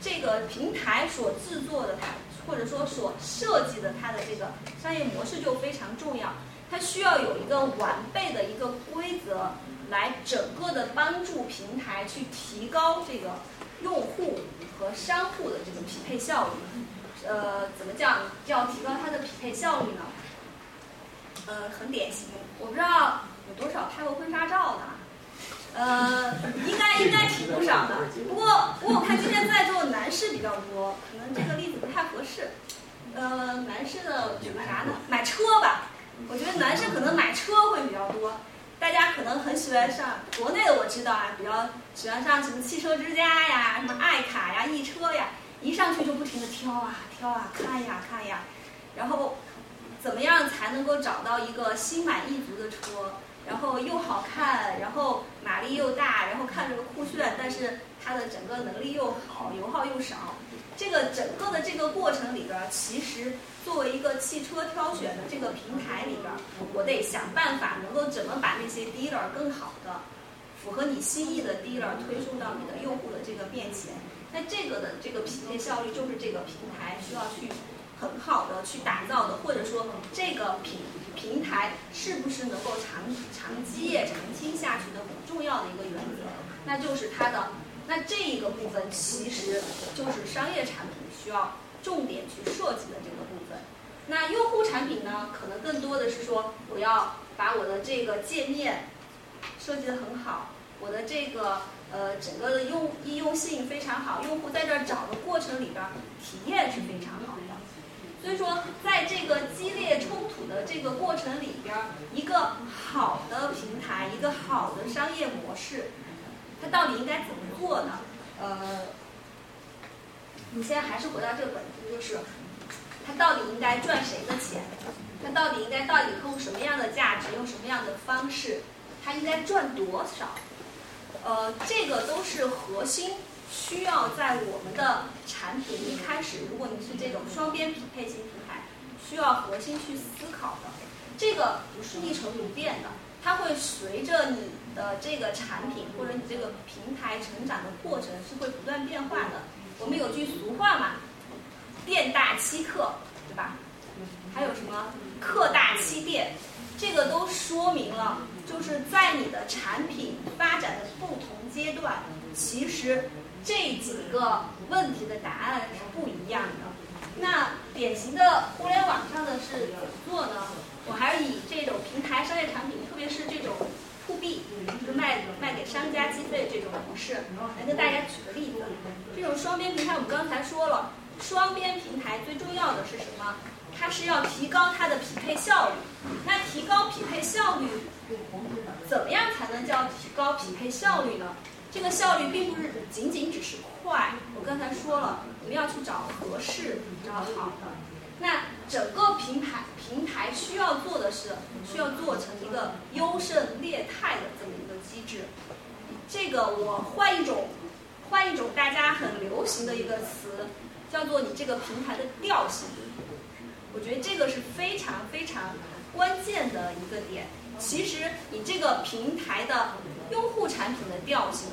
这个平台所制作的它，或者说所设计的它的这个商业模式就非常重要，它需要有一个完备的一个规则，来整个的帮助平台去提高这个用户和商户的这个匹配效率。呃，怎么讲要提高它的匹配效率呢？呃，很典型，我不知道有多少拍过婚纱照的。呃，应该应该挺不少的。不过，不过我看今天在座男士比较多，可能这个例子不太合适。呃，男士的举个啥呢？买车吧。我觉得男生可能买车会比较多。大家可能很喜欢上国内的，我知道啊，比较喜欢上什么汽车之家呀、什么爱卡呀、易车呀，一上去就不停的挑啊挑啊看呀看呀，然后怎么样才能够找到一个心满意足的车？然后又好看，然后马力又大，然后看着酷炫，但是它的整个能力又好，油耗又少。这个整个的这个过程里边，其实作为一个汽车挑选的这个平台里边，我得想办法能够怎么把那些 dealer 更好的、符合你心意的 dealer 推送到你的用户的这个面前。那这个的这个匹配效率，就是这个平台需要去很好的去打造的，或者说这个平。平台是不是能够长长基业、长青下去的很重要的一个原则，那就是它的那这一个部分其实就是商业产品需要重点去设计的这。那用户产品呢，可能更多的是说我要把我的这个界面设计的很好，我的这个呃整个的用易用性非常好，用户在这儿找的过程里边体验是非常好的。所以说，在这个激烈冲突的这个过程里边，一个好的平台，一个好的商业模式，它到底应该怎么做呢？呃，你现在还是回到这个本质，就是它到底应该赚谁的钱？它到底应该到底用什么样的价值，用什么样的方式？它应该赚多少？呃，这个都是核心需要在我们的产品一开始，如果你是这种双边匹配型平台，需要核心去思考的。这个不是一成不变的，它会随着你的这个产品或者你这个平台成长的过程是会不断变化的。我们有句俗话嘛，“店大欺客”，对吧？还有什么“客大欺店”？这个都说明了，就是在你的产品发展的不同阶段，其实这几个问题的答案是不一样的。那典型的互联网上的是怎么做呢？我还是以这种平台商业产品，特别是这种 to B，就是卖卖给商家计费这种模式，来跟大家举个例子。这种双边平台，我们刚才说了，双边平台最重要的是什么？它是要提高它的匹配效率。那提高匹配效率，怎么样才能叫提高匹配效率呢？这个效率并不是仅仅只是快。我刚才说了，我们要去找合适、找好的。那整个平台平台需要做的是，需要做成一个优胜劣汰的这么一个机制。这个我换一种，换一种大家很流行的一个词，叫做你这个平台的调性。我觉得这个是非常非常关键的一个点。其实你这个平台的用户产品的调性，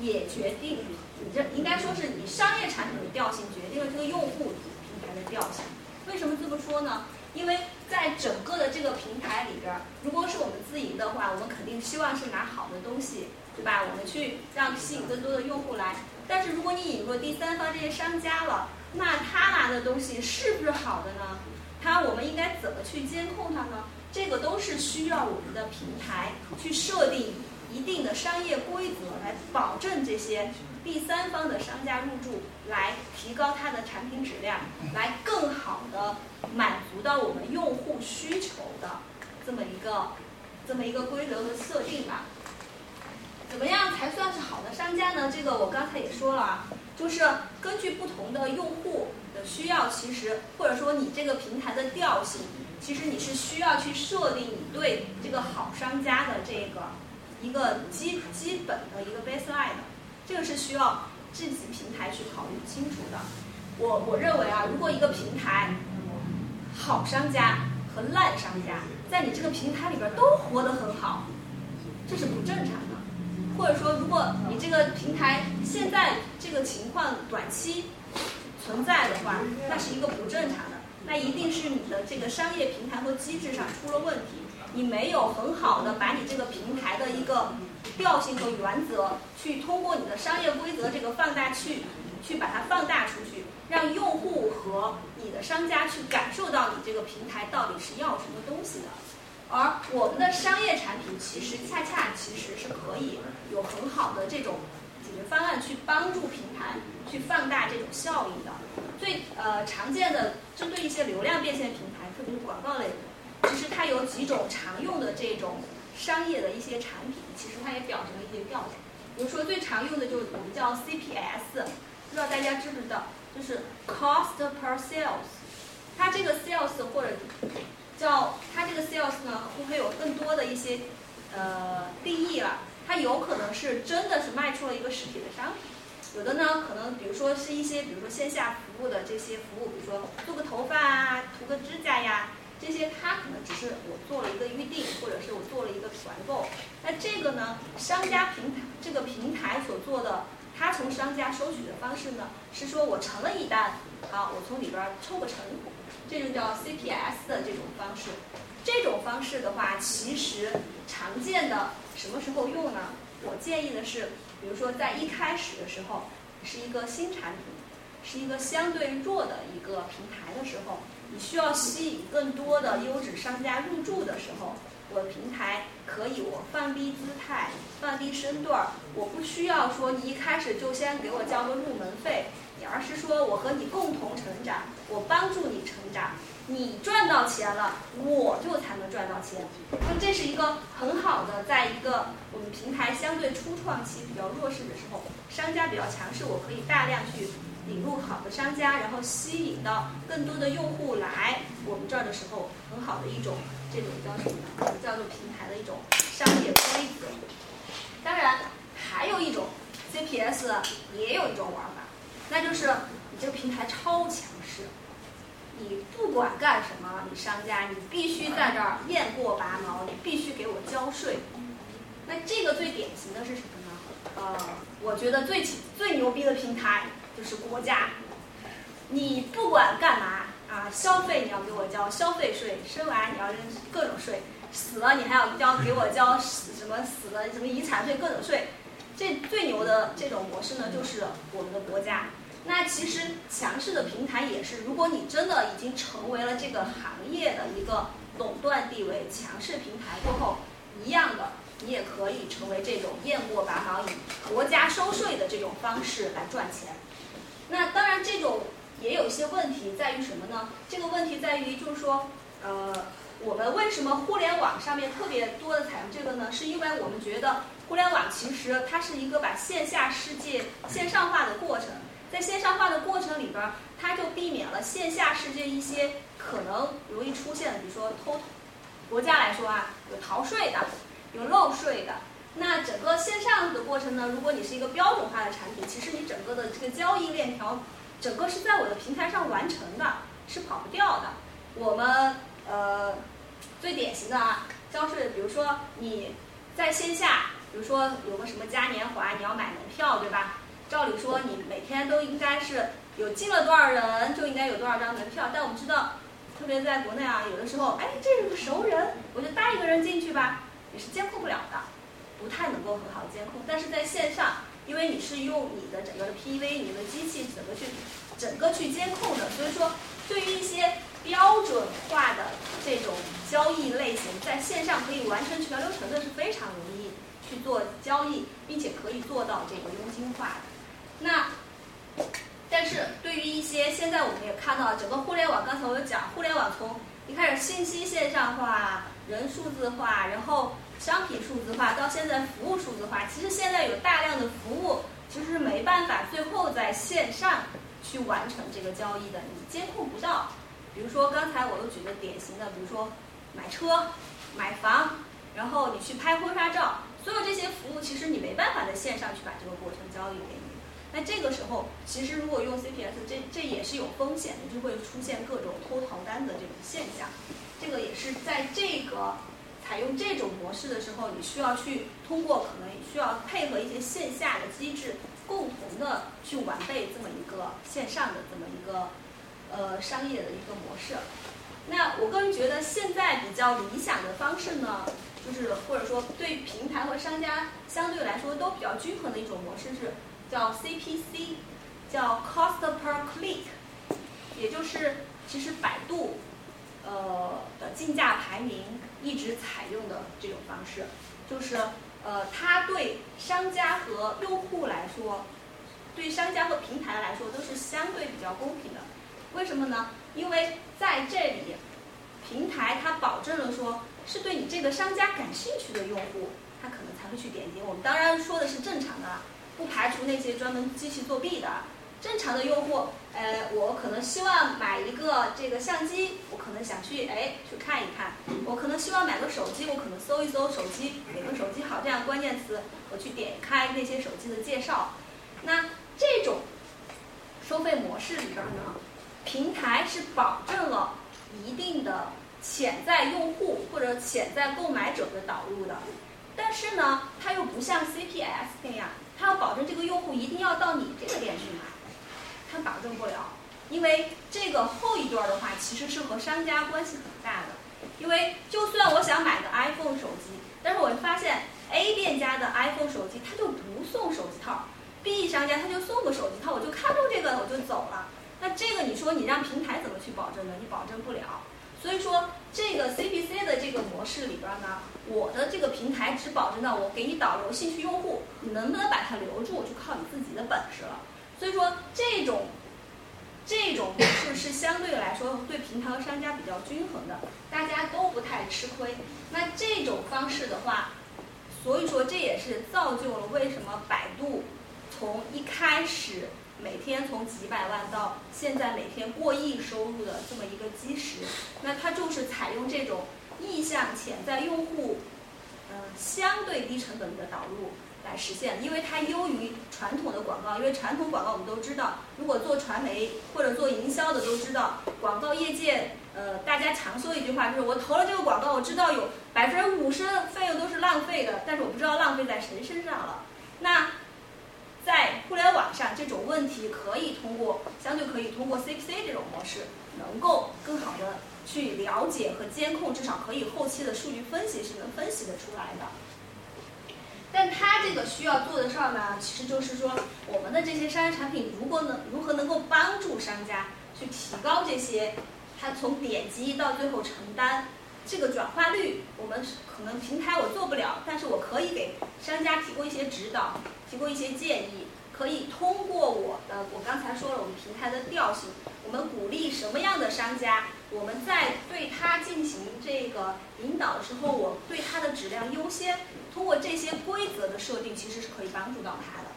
也决定你这应该说是你商业产品的调性决定了这个用户平台的调性。为什么这么说呢？因为在整个的这个平台里边，如果是我们自营的话，我们肯定希望是拿好的东西，对吧？我们去让吸引更多的用户来。但是如果你引入第三方这些商家了，那他拿的东西是不是好的呢？他我们应该怎么去监控他呢？这个都是需要我们的平台去设定一定的商业规则，来保证这些第三方的商家入驻，来提高它的产品质量，来更好的满足到我们用户需求的这么一个这么一个规则和设定吧。怎么样才算是好的商家呢？这个我刚才也说了啊，就是根据不同的用户的需要，其实或者说你这个平台的调性，其实你是需要去设定你对这个好商家的这个一个基基本的一个 baseline 的，这个是需要自己平台去考虑清楚的。我我认为啊，如果一个平台好商家和烂商家在你这个平台里边都活得很好，这是不正常的。或者说，如果你这个平台现在这个情况短期存在的话，那是一个不正常的，那一定是你的这个商业平台和机制上出了问题，你没有很好的把你这个平台的一个调性和原则，去通过你的商业规则这个放大去，去把它放大出去，让用户和你的商家去感受到你这个平台到底是要什么东西的。而我们的商业产品其实恰恰其实是可以有很好的这种解决方案去帮助平台去放大这种效应的。最呃常见的针对一些流量变现平台，特别是广告类的，其实它有几种常用的这种商业的一些产品，其实它也表成了一些调性。比如说最常用的就是我们叫 CPS，不知道大家知不知道，就是 Cost per Sales，它这个 Sales 或者叫它这个 sales 呢，会不会有更多的一些呃定义了？它有可能是真的是卖出了一个实体的商品，有的呢可能比如说是一些比如说线下服务的这些服务，比如说做个头发啊、涂个指甲呀，这些它可能只是我做了一个预定，或者是我做了一个团购。那这个呢，商家平台这个平台所做的，它从商家收取的方式呢，是说我成了一单，好，我从里边抽个成果。这就叫 CPS 的这种方式，这种方式的话，其实常见的什么时候用呢？我建议的是，比如说在一开始的时候，是一个新产品，是一个相对弱的一个平台的时候，你需要吸引更多的优质商家入驻的时候，我平台可以我放低姿态，放低身段儿，我不需要说你一开始就先给我交个入门费。而是说，我和你共同成长，我帮助你成长，你赚到钱了，我就才能赚到钱。那这是一个很好的，在一个我们平台相对初创期比较弱势的时候，商家比较强势，我可以大量去引入好的商家，然后吸引到更多的用户来我们这儿的时候，很好的一种这种叫什么呢？我们叫做平台的一种商业规则。当然，还有一种 CPS 也有一种玩法，那就是你这个平台超强势，你不管干什么，你商家你必须在这儿雁过拔毛，你必须给我交税。那这个最典型的是什么呢？呃，我觉得最最牛逼的平台就是国家，你不管干嘛啊，消费你要给我交消费税，生完你要扔各种税，死了你还要交给我交死什么死了什么遗产税各种税。这最牛的这种模式呢，就是我们的国家。那其实强势的平台也是，如果你真的已经成为了这个行业的一个垄断地位、强势平台过后，一样的，你也可以成为这种雁过拔毛以国家收税的这种方式来赚钱。那当然，这种也有一些问题在于什么呢？这个问题在于就是说，呃，我们为什么互联网上面特别多的采用这个呢？是因为我们觉得。互联网其实它是一个把线下世界线上化的过程，在线上化的过程里边，它就避免了线下世界一些可能容易出现的，比如说偷，国家来说啊，有逃税的，有漏税的。那整个线上的过程呢，如果你是一个标准化的产品，其实你整个的这个交易链条，整个是在我的平台上完成的，是跑不掉的。我们呃最典型的啊，交税，比如说你在线下。比如说有个什么嘉年华，你要买门票，对吧？照理说你每天都应该是有进了多少人，就应该有多少张门票。但我们知道，特别在国内啊，有的时候，哎，这是个熟人，我就带一个人进去吧，也是监控不了的，不太能够很好监控。但是在线上，因为你是用你的整个的 PV，你的机器整个去整个去监控的，所以说对于一些标准化的这种交易类型，在线上可以完成全流程的是非常容易。去做交易，并且可以做到这个佣金化的。那，但是对于一些现在我们也看到整个互联网，刚才我有讲，互联网从一开始信息线上化、人数字化，然后商品数字化，到现在服务数字化。其实现在有大量的服务，其实是没办法最后在线上去完成这个交易的，你监控不到。比如说刚才我都举个典型的，比如说买车、买房，然后你去拍婚纱照。所有这些服务，其实你没办法在线上去把这个过程交易给你。那这个时候，其实如果用 CPS，这这也是有风险的，就会出现各种偷逃单的这种现象。这个也是在这个采用这种模式的时候，你需要去通过可能需要配合一些线下的机制，共同的去完备这么一个线上的这么一个呃商业的一个模式。那我个人觉得现在比较理想的方式呢？就是或者说对平台和商家相对来说都比较均衡的一种模式是叫 CPC，叫 Cost per Click，也就是其实百度呃的竞价排名一直采用的这种方式，就是呃它对商家和用户来说，对商家和平台来说都是相对比较公平的。为什么呢？因为在这里平台它保证了说。是对你这个商家感兴趣的用户，他可能才会去点击。我们当然说的是正常的，不排除那些专门机器作弊的。正常的用户，呃，我可能希望买一个这个相机，我可能想去哎去看一看。我可能希望买个手机，我可能搜一搜手机哪个手机好这样关键词，我去点开那些手机的介绍。那这种收费模式里边呢，平台是保证了一定的。潜在用户或者潜在购买者的导入的，但是呢，它又不像 CPS 那样，它要保证这个用户一定要到你这个店去买，它保证不了，因为这个后一段的话其实是和商家关系很大的，因为就算我想买个 iPhone 手机，但是我发现 A 店家的 iPhone 手机它就不送手机套，B 商家他就送个手机套，我就看中这个了我就走了，那这个你说你让平台怎么去保证呢？你保证不了。所以说，这个 CPC 的这个模式里边呢，我的这个平台只保证到我给你导流兴趣用户，你能不能把它留住，就靠你自己的本事了。所以说，这种这种模式是相对来说对平台和商家比较均衡的，大家都不太吃亏。那这种方式的话，所以说这也是造就了为什么百度从一开始。每天从几百万到现在每天过亿收入的这么一个基石，那它就是采用这种意向潜在用户，嗯，相对低成本的导入来实现，因为它优于传统的广告。因为传统广告我们都知道，如果做传媒或者做营销的都知道，广告业界呃大家常说一句话，就是我投了这个广告，我知道有百分之五十费用都是浪费的，但是我不知道浪费在谁身上了。那在互联网上，这种问题可以通过相对可以通过 CPC 这种模式，能够更好的去了解和监控，至少可以后期的数据分析是能分析得出来的。但它这个需要做的事儿呢，其实就是说，我们的这些商业产品如果能如何能够帮助商家去提高这些，它从点击到最后承担这个转化率，我们可能平台我做不了，但是我可以给商家提供一些指导。提供一些建议，可以通过我的，我刚才说了我们平台的调性，我们鼓励什么样的商家，我们在对他进行这个引导的时候，我对他的质量优先，通过这些规则的设定，其实是可以帮助到他的。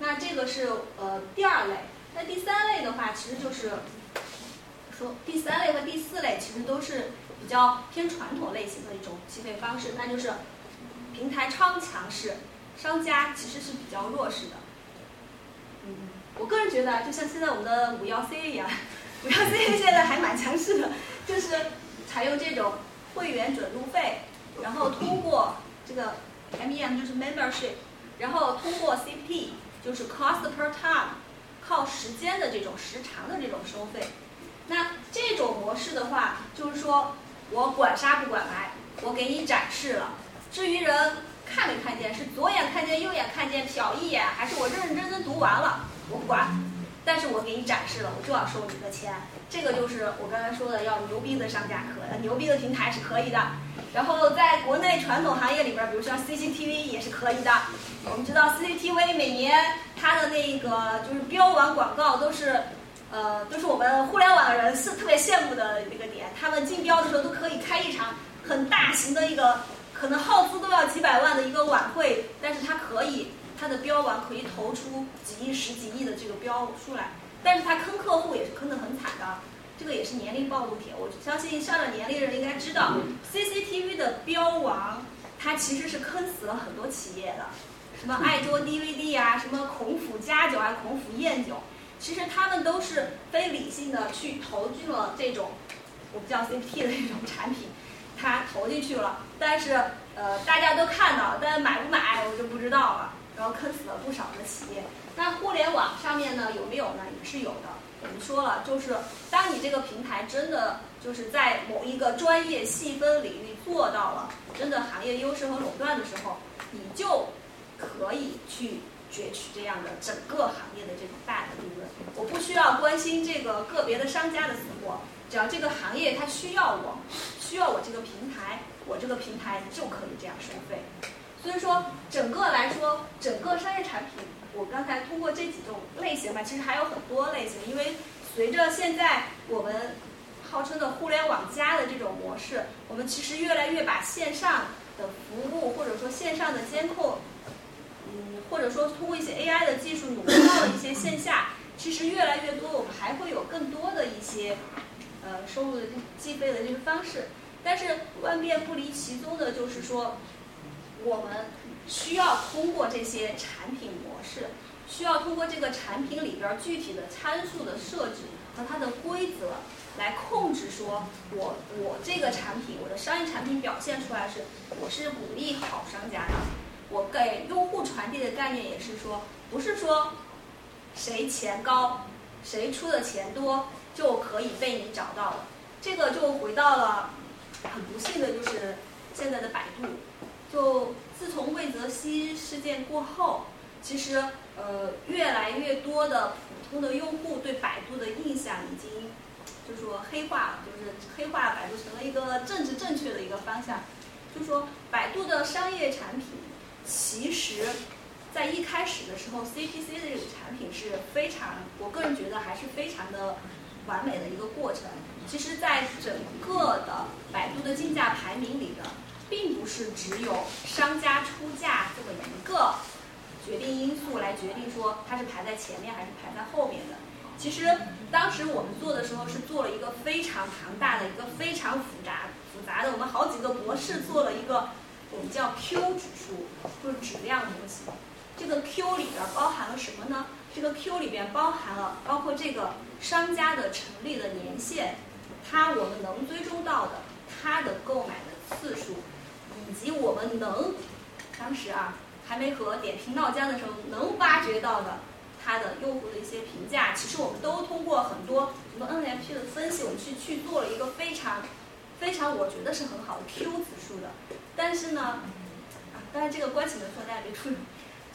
那这个是呃第二类，那第三类的话，其实就是说第三类和第四类其实都是比较偏传统类型的一种计费方式，那就是平台超强势。商家其实是比较弱势的，嗯，我个人觉得，就像现在我们的五幺 C 一样，五幺 C 现在还蛮强势的，就是采用这种会员准入费，然后通过这个 MEM 就是 membership，然后通过 CP 就是 cost per time，靠时间的这种时长的这种收费。那这种模式的话，就是说我管杀不管埋，我给你展示了，至于人。看没看见？是左眼看见，右眼看见，瞟一眼，还是我认认真真读完了？我不管，但是我给你展示了，我就要收你的钱。这个就是我刚才说的，要牛逼的商家可，牛逼的平台是可以的。然后在国内传统行业里边，比如像 CCTV 也是可以的。我们知道 CCTV 每年它的那个就是标完广告都是，呃，都是我们互联网的人是特别羡慕的那个点。他们竞标的时候都可以开一场很大型的一个。可能耗资都要几百万的一个晚会，但是它可以，它的标王可以投出几亿、十几亿的这个标出来，但是它坑客户也是坑得很惨的，这个也是年龄暴露帖。我相信上了年龄的人应该知道，CCTV 的标王，它其实是坑死了很多企业的，什么爱多 DVD 啊，什么孔府家酒啊，孔府宴酒，其实他们都是非理性的去投进了这种，我们叫 CPT 的这种产品。他投进去了，但是呃，大家都看到，但买不买我就不知道了。然后坑死了不少的企业。那互联网上面呢有没有呢？也是有的。我们说了，就是当你这个平台真的就是在某一个专业细分领域做到了真的行业优势和垄断的时候，你就可以去攫取这样的整个行业的这种大的利润。我不需要关心这个个别的商家的死活。只要这个行业它需要我，需要我这个平台，我这个平台就可以这样收费。所以说，整个来说，整个商业产品，我刚才通过这几种类型吧，其实还有很多类型。因为随着现在我们号称的互联网加的这种模式，我们其实越来越把线上的服务或者说线上的监控，嗯，或者说通过一些 AI 的技术，努到了一些线下，其实越来越多，我们还会有更多的一些。呃，收入的计费的这个方式，但是万变不离其宗的，就是说，我们需要通过这些产品模式，需要通过这个产品里边具体的参数的设置和它的规则来控制，说我我这个产品，我的商业产品表现出来是，我是鼓励好商家的，我给用户传递的概念也是说，不是说谁钱高，谁出的钱多。就可以被你找到了，这个就回到了很不幸的，就是现在的百度。就自从魏则西事件过后，其实呃越来越多的普通的用户对百度的印象已经就说黑化了，就是黑化百度成了一个政治正确的一个方向。就说百度的商业产品，其实在一开始的时候，CPC 的这个产品是非常，我个人觉得还是非常的。完美的一个过程，其实，在整个的百度的竞价排名里边，并不是只有商家出价这么一个决定因素来决定说它是排在前面还是排在后面的。其实当时我们做的时候是做了一个非常庞大的一个非常复杂复杂的，我们好几个博士做了一个我们叫 Q 指数，就是质量模型。这个 Q 里边包含了什么呢？这个 Q 里边包含了包括这个商家的成立的年限，它我们能追踪到的它的购买的次数，以及我们能当时啊还没和点评闹僵的时候能挖掘到的它的用户的一些评价，其实我们都通过很多什么 NLP 的分析，我们去去做了一个非常非常我觉得是很好的 Q 指数的。但是呢，啊，当然这个关系能说大家别出。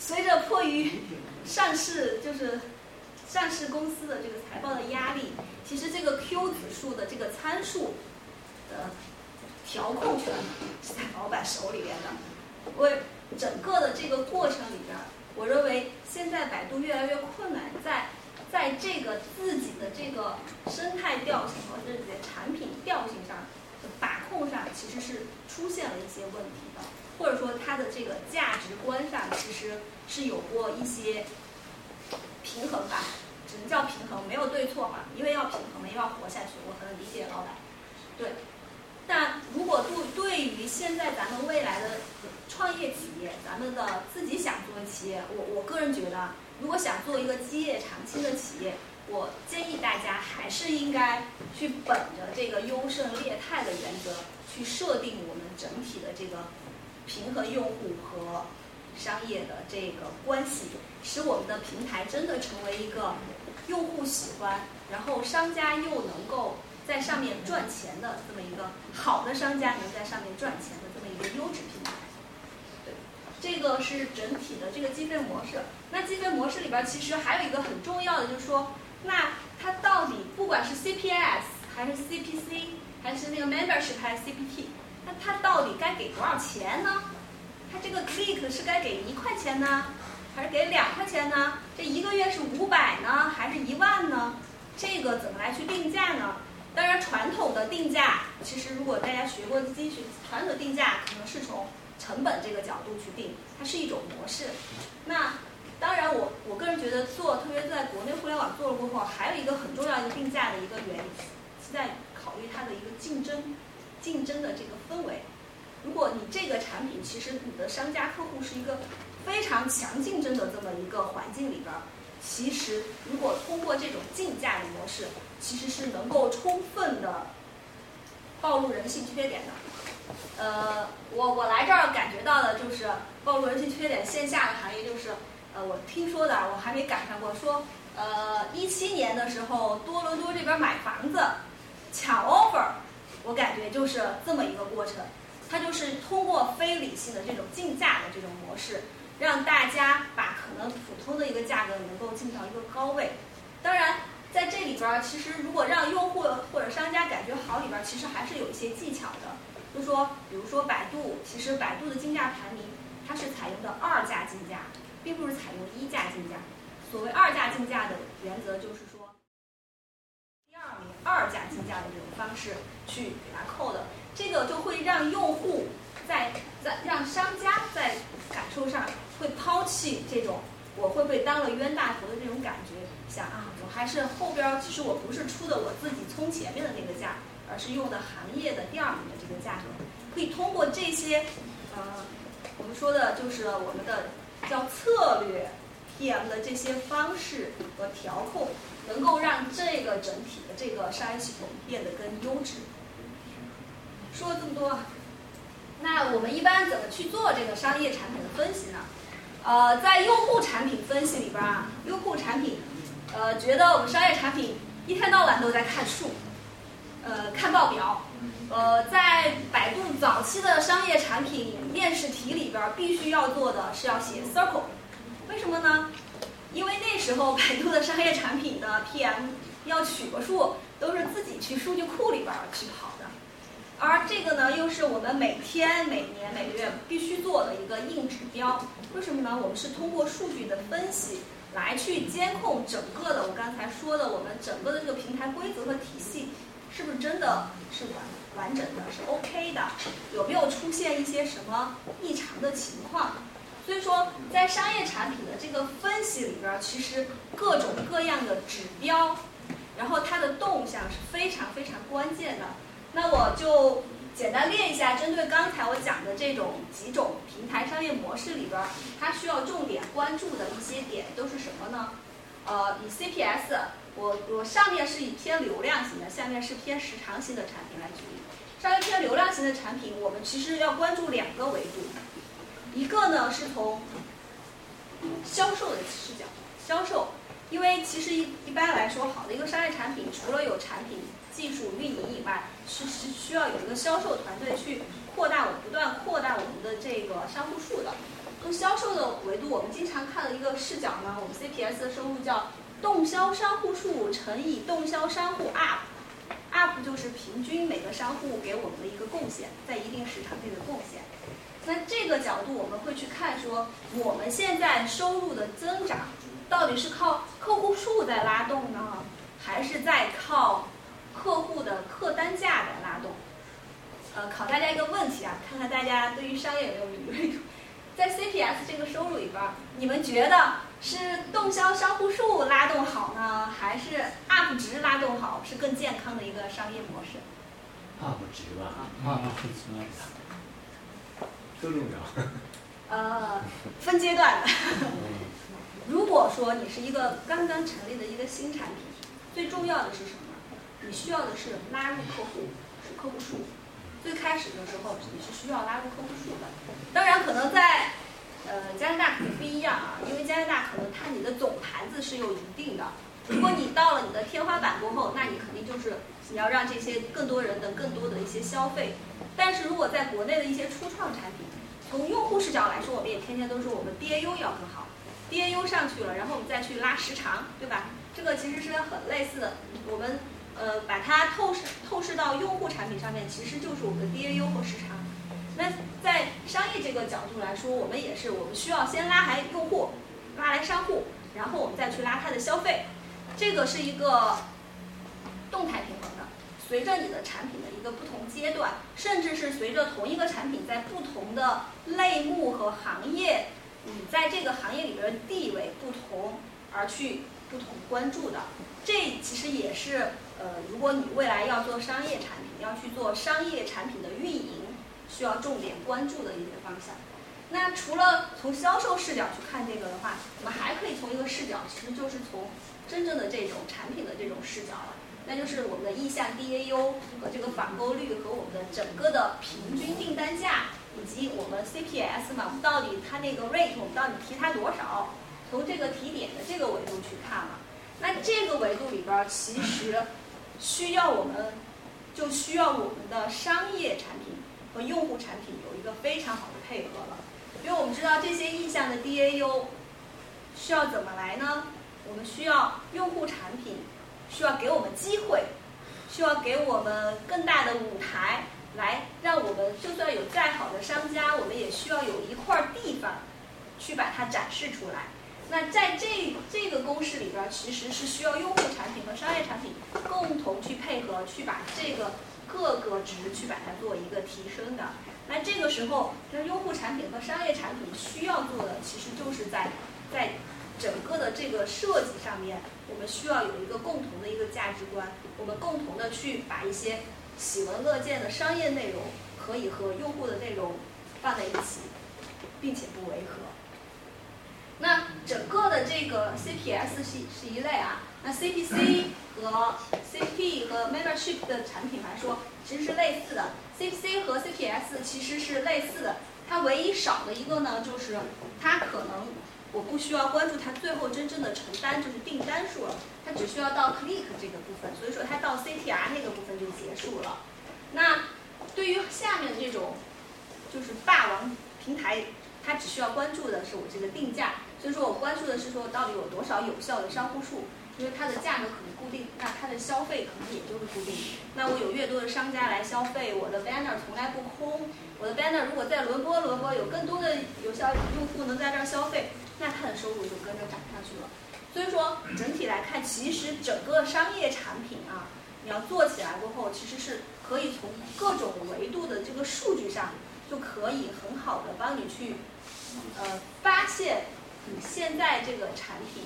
随着迫于上市就是上市公司的这个财报的压力，其实这个 Q 指数的这个参数的调控权是在老板手里边的。我整个的这个过程里边，我认为现在百度越来越困难，在在这个自己的这个生态调性和自己的产品调性上把控上，其实是出现了一些问题的。或者说它的这个价值观上其实是有过一些平衡吧，只能叫平衡，没有对错嘛，因为要平衡嘛，又要活下去，我很理解老板。对，但如果对对于现在咱们未来的创业企业，咱们的自己想做的企业，我我个人觉得，如果想做一个基业长青的企业，我建议大家还是应该去本着这个优胜劣汰的原则去设定我们整体的这个。平衡用户和商业的这个关系，使我们的平台真的成为一个用户喜欢，然后商家又能够在上面赚钱的这么一个好的商家能在上面赚钱的这么一个优质平台。对，这个是整体的这个计费模式。那计费模式里边其实还有一个很重要的，就是说，那它到底不管是 CPS 还是 CPC 还是那个 membership 还是 CPT。那他到底该给多少钱呢？他这个 click 是该给一块钱呢，还是给两块钱呢？这一个月是五百呢，还是一万呢？这个怎么来去定价呢？当然，传统的定价，其实如果大家学过经济学，传统定价可能是从成本这个角度去定，它是一种模式。那当然，我我个人觉得做，特别在国内互联网做了过后，还有一个很重要一个定价的一个原因，是在考虑它的一个竞争。竞争的这个氛围，如果你这个产品其实你的商家客户是一个非常强竞争的这么一个环境里边，其实如果通过这种竞价的模式，其实是能够充分的暴露人性缺点的。呃，我我来这儿感觉到的就是暴露人性缺点，线下的行业就是呃，我听说的，我还没赶上过。说呃，一七年的时候，多伦多这边买房子抢 offer。我感觉就是这么一个过程，它就是通过非理性的这种竞价的这种模式，让大家把可能普通的一个价格能够进到一个高位。当然，在这里边儿，其实如果让用户或者商家感觉好，里边儿其实还是有一些技巧的。就说，比如说百度，其实百度的竞价排名，它是采用的二价竞价，并不是采用一价竞价。所谓二价竞价的原则就是二价竞价的这种方式去给它扣的，这个就会让用户在在让商家在感受上会抛弃这种我会被当了冤大头的这种感觉，想啊，我还是后边其实我不是出的我自己冲前面的那个价，而是用的行业的第二名的这个价格，可以通过这些呃我们说的就是我们的叫策略 PM 的这些方式和调控。能够让这个整体的这个商业系统变得更优质。说了这么多，那我们一般怎么去做这个商业产品的分析呢？呃，在用户产品分析里边啊，用户产品，呃，觉得我们商业产品一天到晚都在看数，呃，看报表，呃，在百度早期的商业产品面试题里边，必须要做的是要写 circle，为什么呢？因为那时候百度的商业产品的 PM 要取个数，都是自己去数据库里边去跑的，而这个呢，又是我们每天、每年、每个月必须做的一个硬指标。为什么呢？我们是通过数据的分析来去监控整个的，我刚才说的，我们整个的这个平台规则和体系是不是真的是完完整的，是 OK 的，有没有出现一些什么异常的情况？所以说，在商业产品的这个分析里边，其实各种各样的指标，然后它的动向是非常非常关键的。那我就简单列一下，针对刚才我讲的这种几种平台商业模式里边，它需要重点关注的一些点都是什么呢？呃，以 CPS，我我上面是以偏流量型的，下面是偏时长型的产品来举例。稍微偏流量型的产品，我们其实要关注两个维度，一个呢是从销售的视角，销售，因为其实一一般来说，好的一个商业产品，除了有产品技术运营以外，是是需要有一个销售团队去扩大我不断扩大我们的这个商户数的。从销售的维度，我们经常看的一个视角呢，我们 CPS 的收入叫动销商户数乘以动销商户 up，up 就是平均每个商户给我们的一个贡献，在一定时长内的贡献。那这个角度我们会去看说，我们现在收入的增长到底是靠客户数在拉动呢，还是在靠客户的客单价在拉动？呃，考大家一个问题啊，看看大家对于商业有没有敏锐度。在 CPS 这个收入里边，你们觉得是动销商户数拉动好呢，还是 UP 值拉动好，是更健康的一个商业模式？UP 值吧，UP 值。都重要。呃，分阶段的。如果说你是一个刚刚成立的一个新产品，最重要的是什么？你需要的是拉入客户，是客户数。最开始的时候，你是需要拉入客户数的。当然，可能在呃加拿大可能不一样啊，因为加拿大可能它你的总盘子是有一定的。如果你到了你的天花板过后，那你肯定就是你要让这些更多人的更多的一些消费。但是如果在国内的一些初创产品，从用户视角来说，我们也天天都说我们 DAU 要更好，DAU 上去了，然后我们再去拉时长，对吧？这个其实是很类似的。我们呃把它透视透视到用户产品上面，其实就是我们的 DAU 和时长。那在商业这个角度来说，我们也是，我们需要先拉来用户，拉来商户，然后我们再去拉他的消费，这个是一个动态平衡。随着你的产品的一个不同阶段，甚至是随着同一个产品在不同的类目和行业，你在这个行业里边地位不同而去不同关注的，这其实也是呃，如果你未来要做商业产品，要去做商业产品的运营，需要重点关注的一些方向。那除了从销售视角去看这个的话，我们还可以从一个视角，其实就是从真正的这种产品的这种视角了。那就是我们的意向 DAU 和这个返购率和我们的整个的平均订单价，以及我们 CPS 嘛，到底它那个 rate 我们到底提它多少？从这个提点的这个维度去看了。那这个维度里边其实需要我们就需要我们的商业产品和用户产品有一个非常好的配合了，因为我们知道这些意向的 DAU 需要怎么来呢？我们需要用户产品。需要给我们机会，需要给我们更大的舞台，来让我们就算有再好的商家，我们也需要有一块地方去把它展示出来。那在这这个公式里边，其实是需要用户产品和商业产品共同去配合，去把这个各个值去把它做一个提升的。那这个时候，那用户产品和商业产品需要做的，其实就是在在。整个的这个设计上面，我们需要有一个共同的一个价值观，我们共同的去把一些喜闻乐见的商业内容，可以和用户的内容放在一起，并且不违和。那整个的这个 CPS 是是一类啊，那 CPC 和 CP 和 Membership 的产品来说，其实是类似的。CPC 和 CPS 其实是类似的，它唯一少的一个呢，就是它可能。我不需要关注它最后真正的成单，就是订单数了，它只需要到 click 这个部分，所以说它到 CTR 那个部分就结束了。那对于下面这种就是霸王平台，它只需要关注的是我这个定价，所以说我关注的是说到底有多少有效的商户数，因为它的价格可能固定，那它的消费可能也就是固定。那我有越多的商家来消费，我的 banner 从来不空，我的 banner 如果在轮播轮播有更多的有效用户能在这儿消费。那它的收入就跟着涨上去了，所以说整体来看，其实整个商业产品啊，你要做起来过后，其实是可以从各种维度的这个数据上，就可以很好的帮你去，呃，发现你现在这个产品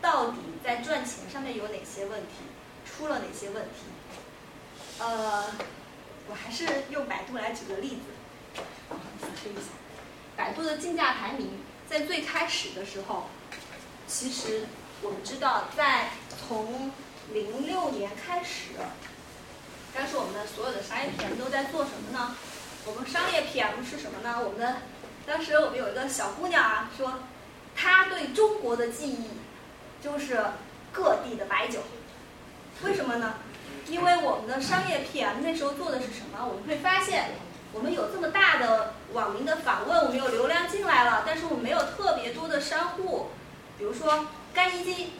到底在赚钱上面有哪些问题，出了哪些问题。呃，我还是用百度来举个例子，仔细一下，百度的竞价排名在最开始的时候，其实我们知道，在从零六年开始，当时我们的所有的商业 PM 都在做什么呢？我们商业 PM 是什么呢？我们当时我们有一个小姑娘啊，说她对中国的记忆就是各地的白酒，为什么呢？因为我们的商业 PM 那时候做的是什么？我们会发现，我们有这么大的网民的访问，我们有流量进来了，但是我们没有特别多的商户，比如说干衣机，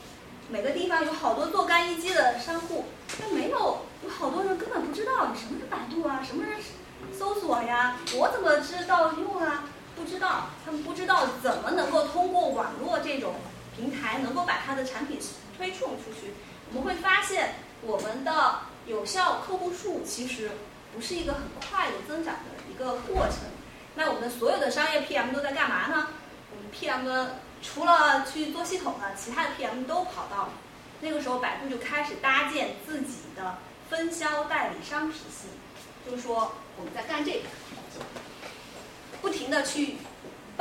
每个地方有好多做干衣机的商户，但没有，有好多人根本不知道你什么是百度啊，什么是搜索呀，我怎么知道用啊？不知道，他们不知道怎么能够通过网络这种平台，能够把他的产品推送出去。我们会发现。我们的有效客户数其实不是一个很快的增长的一个过程。那我们所有的商业 PM 都在干嘛呢？我们 PM 除了去做系统呢，其他的 PM 都跑到那个时候，百度就开始搭建自己的分销代理商体系，就是说我们在干这个，不停的去。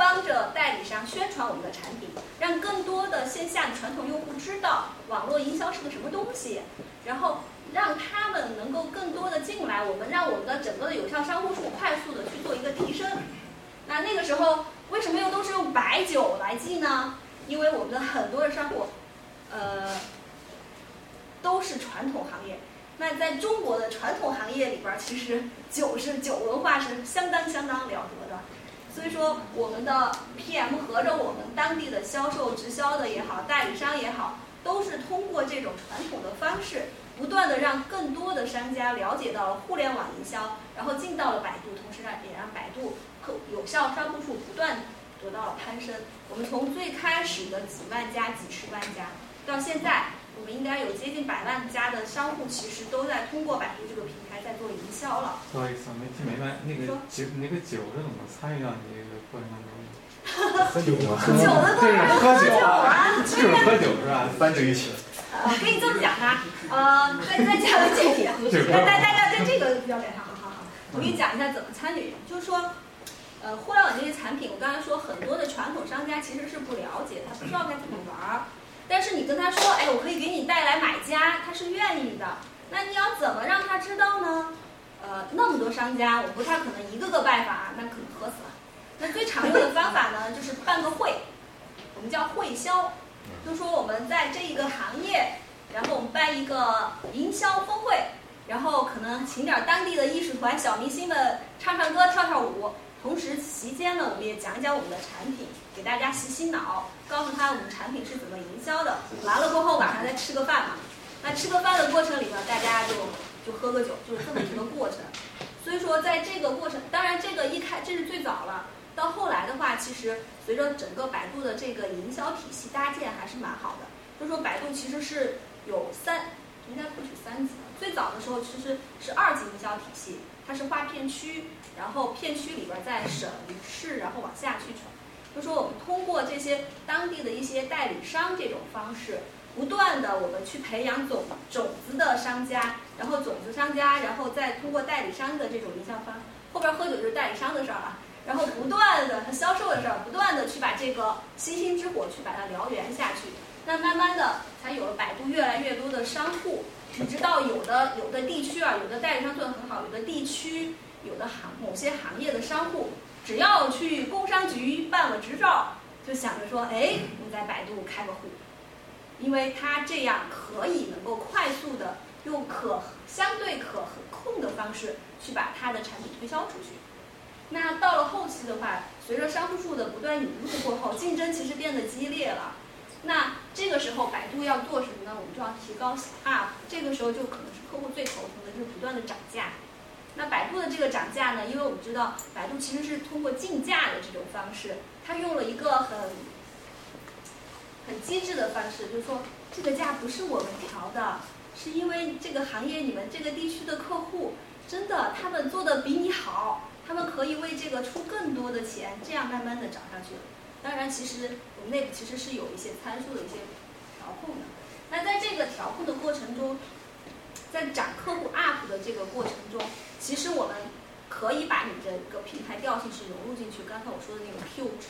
帮着代理商宣传我们的产品，让更多的线下的传统用户知道网络营销是个什么东西，然后让他们能够更多的进来，我们让我们的整个的有效商户数快速的去做一个提升。那那个时候为什么又都是用白酒来记呢？因为我们的很多的商户，呃，都是传统行业。那在中国的传统行业里边，其实酒是酒文化是相当相当了得的。所以说，我们的 PM 合着我们当地的销售、直销的也好，代理商也好，都是通过这种传统的方式，不断的让更多的商家了解到了互联网营销，然后进到了百度，同时让也让百度客有效商户数不断得到了攀升。我们从最开始的几万家、几十万家，到现在。应该有接近百万家的商户，其实都在通过百度这个平台在做营销了。不好意思，没听明白，那个酒那个酒是怎么参与到你这个过程当中的？喝酒吗？酒的过程喝酒啊，就是喝酒是吧？翻着一起。呃，可以这么讲啊，呃，再再讲个具体，大大大家在这个标点上，好好好，我给你讲一下怎么参与，就是说，呃，互联网这些产品，我刚才说很多的传统商家其实是不了解，他不知道该怎么玩。但是你跟他说，哎，我可以给你带来买家，他是愿意的。那你要怎么让他知道呢？呃，那么多商家，我不太可能一个个拜访，那可能喝死了。那最常用的方法呢，就是办个会，我们叫会销，就说我们在这一个行业，然后我们办一个营销峰会，然后可能请点当地的艺术团、小明星们唱唱歌、跳跳舞。同时期间呢，我们也讲讲我们的产品，给大家洗洗脑，告诉他我们产品是怎么营销的。完了过后晚上再吃个饭嘛。那吃个饭的过程里面，大家就就喝个酒，就是这么一个过程。所以说，在这个过程，当然这个一开这是最早了。到后来的话，其实随着整个百度的这个营销体系搭建还是蛮好的。就说百度其实是有三，应该不止三级。最早的时候其实是二级营销体系，它是划片区。然后片区里边再省市，然后往下去传。就说我们通过这些当地的一些代理商这种方式，不断的我们去培养种种子的商家，然后种子商家，然后再通过代理商的这种营销方，后边喝酒就是代理商的事儿啊。然后不断的销售的事儿，不断的去把这个星星之火去把它燎原下去。那慢慢的才有了百度越来越多的商户。你知道有的有的地区啊，有的代理商做的很好，有的地区。有的行某些行业的商户，只要去工商局办了执照，就想着说，哎，我在百度开个户，因为他这样可以能够快速的用可相对可控的方式去把他的产品推销出去。那到了后期的话，随着商户数的不断引入过后，竞争其实变得激烈了。那这个时候百度要做什么呢？我们就要提高啊，这个时候就可能是客户最头疼的，就是不断的涨价。那百度的这个涨价呢？因为我们知道，百度其实是通过竞价的这种方式，它用了一个很很机智的方式，就是说这个价不是我们调的，是因为这个行业你们这个地区的客户真的他们做的比你好，他们可以为这个出更多的钱，这样慢慢的涨上去了。当然，其实我们内部其实是有一些参数的一些调控的。那在这个调控的过程中，在涨客户 up 的这个过程中，其实我们可以把你这个平台调性是融入进去。刚才我说的那个 Q 值，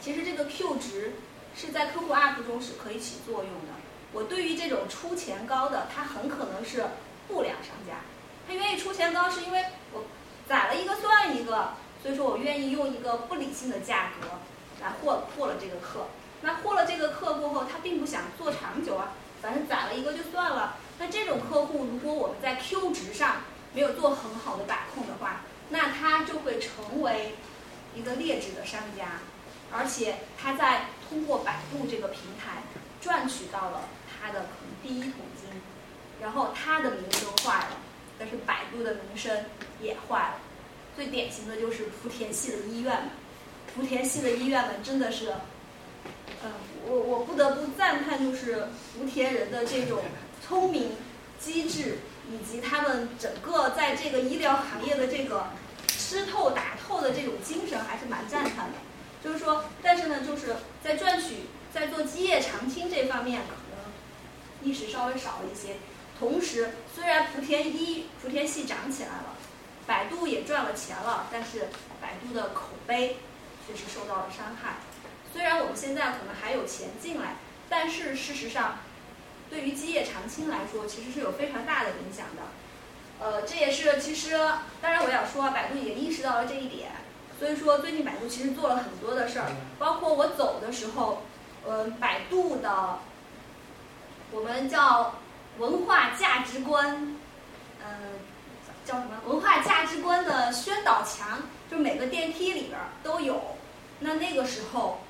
其实这个 Q 值是在客户 up 中是可以起作用的。我对于这种出钱高的，他很可能是不良商家，他愿意出钱高是因为我宰了一个算一个，所以说我愿意用一个不理性的价格来获获了这个客。那获了这个客过后，他并不想做长久啊，反正宰了一个就算了。那这种客户，如果我们在 Q 值上没有做很好的把控的话，那他就会成为一个劣质的商家，而且他在通过百度这个平台赚取到了他的第一桶金，然后他的名声坏了，但是百度的名声也坏了。最典型的就是莆田系的医院，莆田系的医院们真的是，嗯，我我不得不赞叹，就是莆田人的这种。聪明、机智，以及他们整个在这个医疗行业的这个吃透、打透的这种精神，还是蛮赞叹的。就是说，但是呢，就是在赚取、在做基业长青这方面，可能意识稍微少了一些。同时，虽然莆田医、莆田系涨起来了，百度也赚了钱了，但是百度的口碑确实受到了伤害。虽然我们现在可能还有钱进来，但是事实上。对于基业长青来说，其实是有非常大的影响的。呃，这也是其实，当然我要说，百度也意识到了这一点。所以说，最近百度其实做了很多的事儿，包括我走的时候，呃，百度的我们叫文化价值观，呃，叫什么文化价值观的宣导墙，就每个电梯里边都有。那那个时候。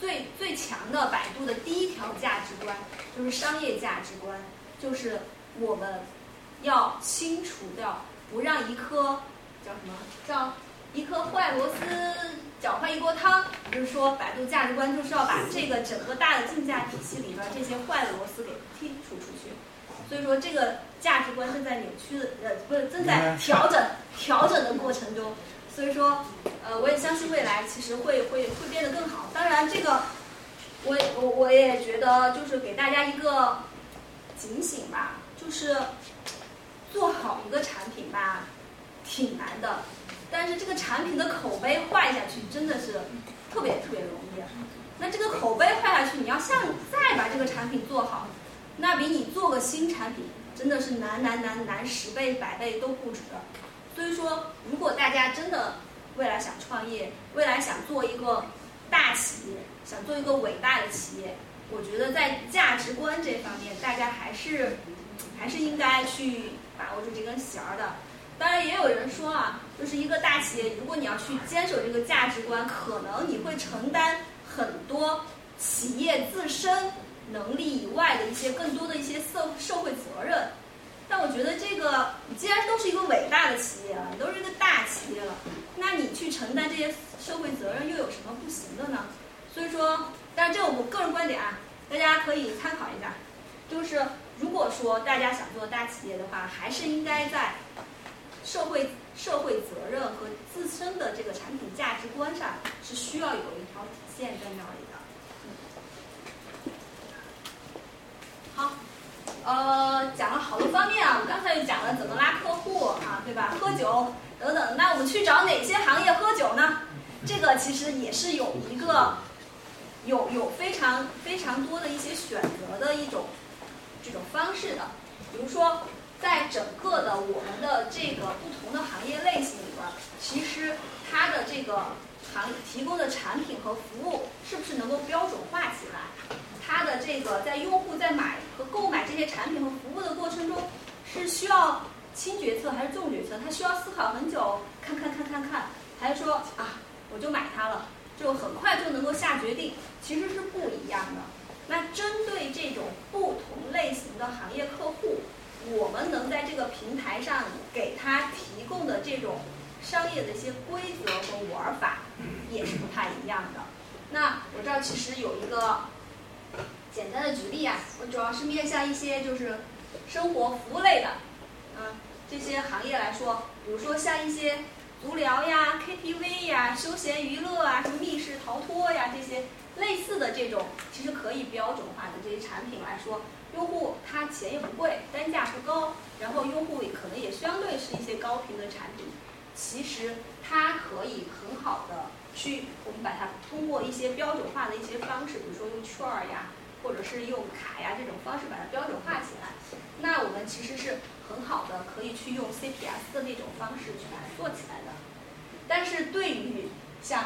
最最强的百度的第一条价值观就是商业价值观，就是我们要清除掉，不让一颗叫什么叫一颗坏螺丝搅坏一锅汤。就是说，百度价值观就是要把这个整个大的竞价体系里边这些坏的螺丝给剔除出去。所以说，这个价值观正在扭曲的呃，不是正在调整调整的过程中。所以说，呃，我也相信未来其实会会会变得更好。当然，这个我我我也觉得就是给大家一个警醒吧，就是做好一个产品吧，挺难的。但是这个产品的口碑坏下去真的是特别特别容易。那这个口碑坏下去，你要像再把这个产品做好，那比你做个新产品真的是难难难难十倍百倍都不止。所以说，如果大家真的未来想创业，未来想做一个大企业，想做一个伟大的企业，我觉得在价值观这方面，大家还是还是应该去把握住这根弦儿的。当然，也有人说啊，就是一个大企业，如果你要去坚守这个价值观，可能你会承担很多企业自身能力以外的一些更多的一些社社会责任。但我觉得这个，你既然都是一个伟大的企业了，你都是一个大企业了，那你去承担这些社会责任又有什么不行的呢？所以说，但是这我个人观点啊，大家可以参考一下。就是如果说大家想做大企业的话，还是应该在社会社会责任和自身的这个产品价值观上是需要有一条底线在那里的。好。呃，讲了好多方面啊，我刚才又讲了怎么拉客户啊，对吧？喝酒等等，那我们去找哪些行业喝酒呢？这个其实也是有一个有有非常非常多的一些选择的一种这种方式的。比如说，在整个的我们的这个不同的行业类型里边，其实它的这个行提供的产品和服务是不是能够标准化起来？它的这个在用户在买和购买这些产品和服务的过程中，是需要轻决策还是重决策？他需要思考很久，看看看看看，还是说啊，我就买它了，就很快就能够下决定？其实是不一样的。那针对这种不同类型的行业客户，我们能在这个平台上给他提供的这种商业的一些规则和玩法，也是不太一样的。那我这儿其实有一个。简单的举例啊，我主要是面向一些就是生活服务类的，嗯，这些行业来说，比如说像一些足疗呀、KTV 呀、休闲娱乐啊、什么密室逃脱呀这些类似的这种，其实可。以标准化的这些产品来说，用户他钱也不贵，单价不高，然后用户可能也相对是一些高频的产品，其实它可以很好的去我们把它通过一些标准化的一些方式，比如说用券儿呀，或者是用卡呀这种方式把它标准化起来，那我们其实是很好的可以去用 CPS 的那种方式去把它做起来的。但是对于像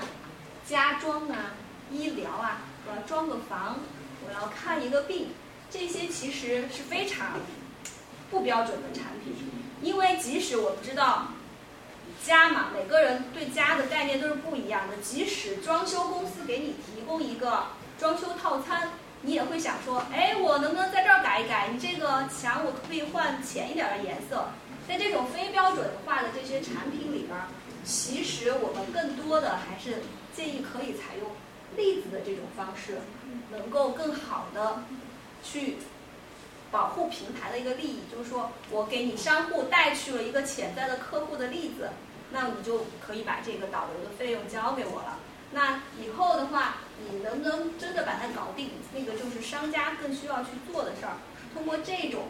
家装啊、医疗啊，我要装个房，我要看一个病，这些其实是非常不标准的产品，因为即使我们知道家嘛，每个人对家的概念都是不一样的，即使装修公司给你提供一个装修套餐。你也会想说，哎，我能不能在这儿改一改？你这个墙我可不可以换浅一点的颜色？在这种非标准化的这些产品里边儿，其实我们更多的还是建议可以采用粒子的这种方式，能够更好的去保护平台的一个利益。就是说我给你商户带去了一个潜在的客户的例子，那你就可以把这个导流的费用交给我了。那以后的话，你能不能真的把它搞定？那个就是商家更需要去做的事儿。通过这种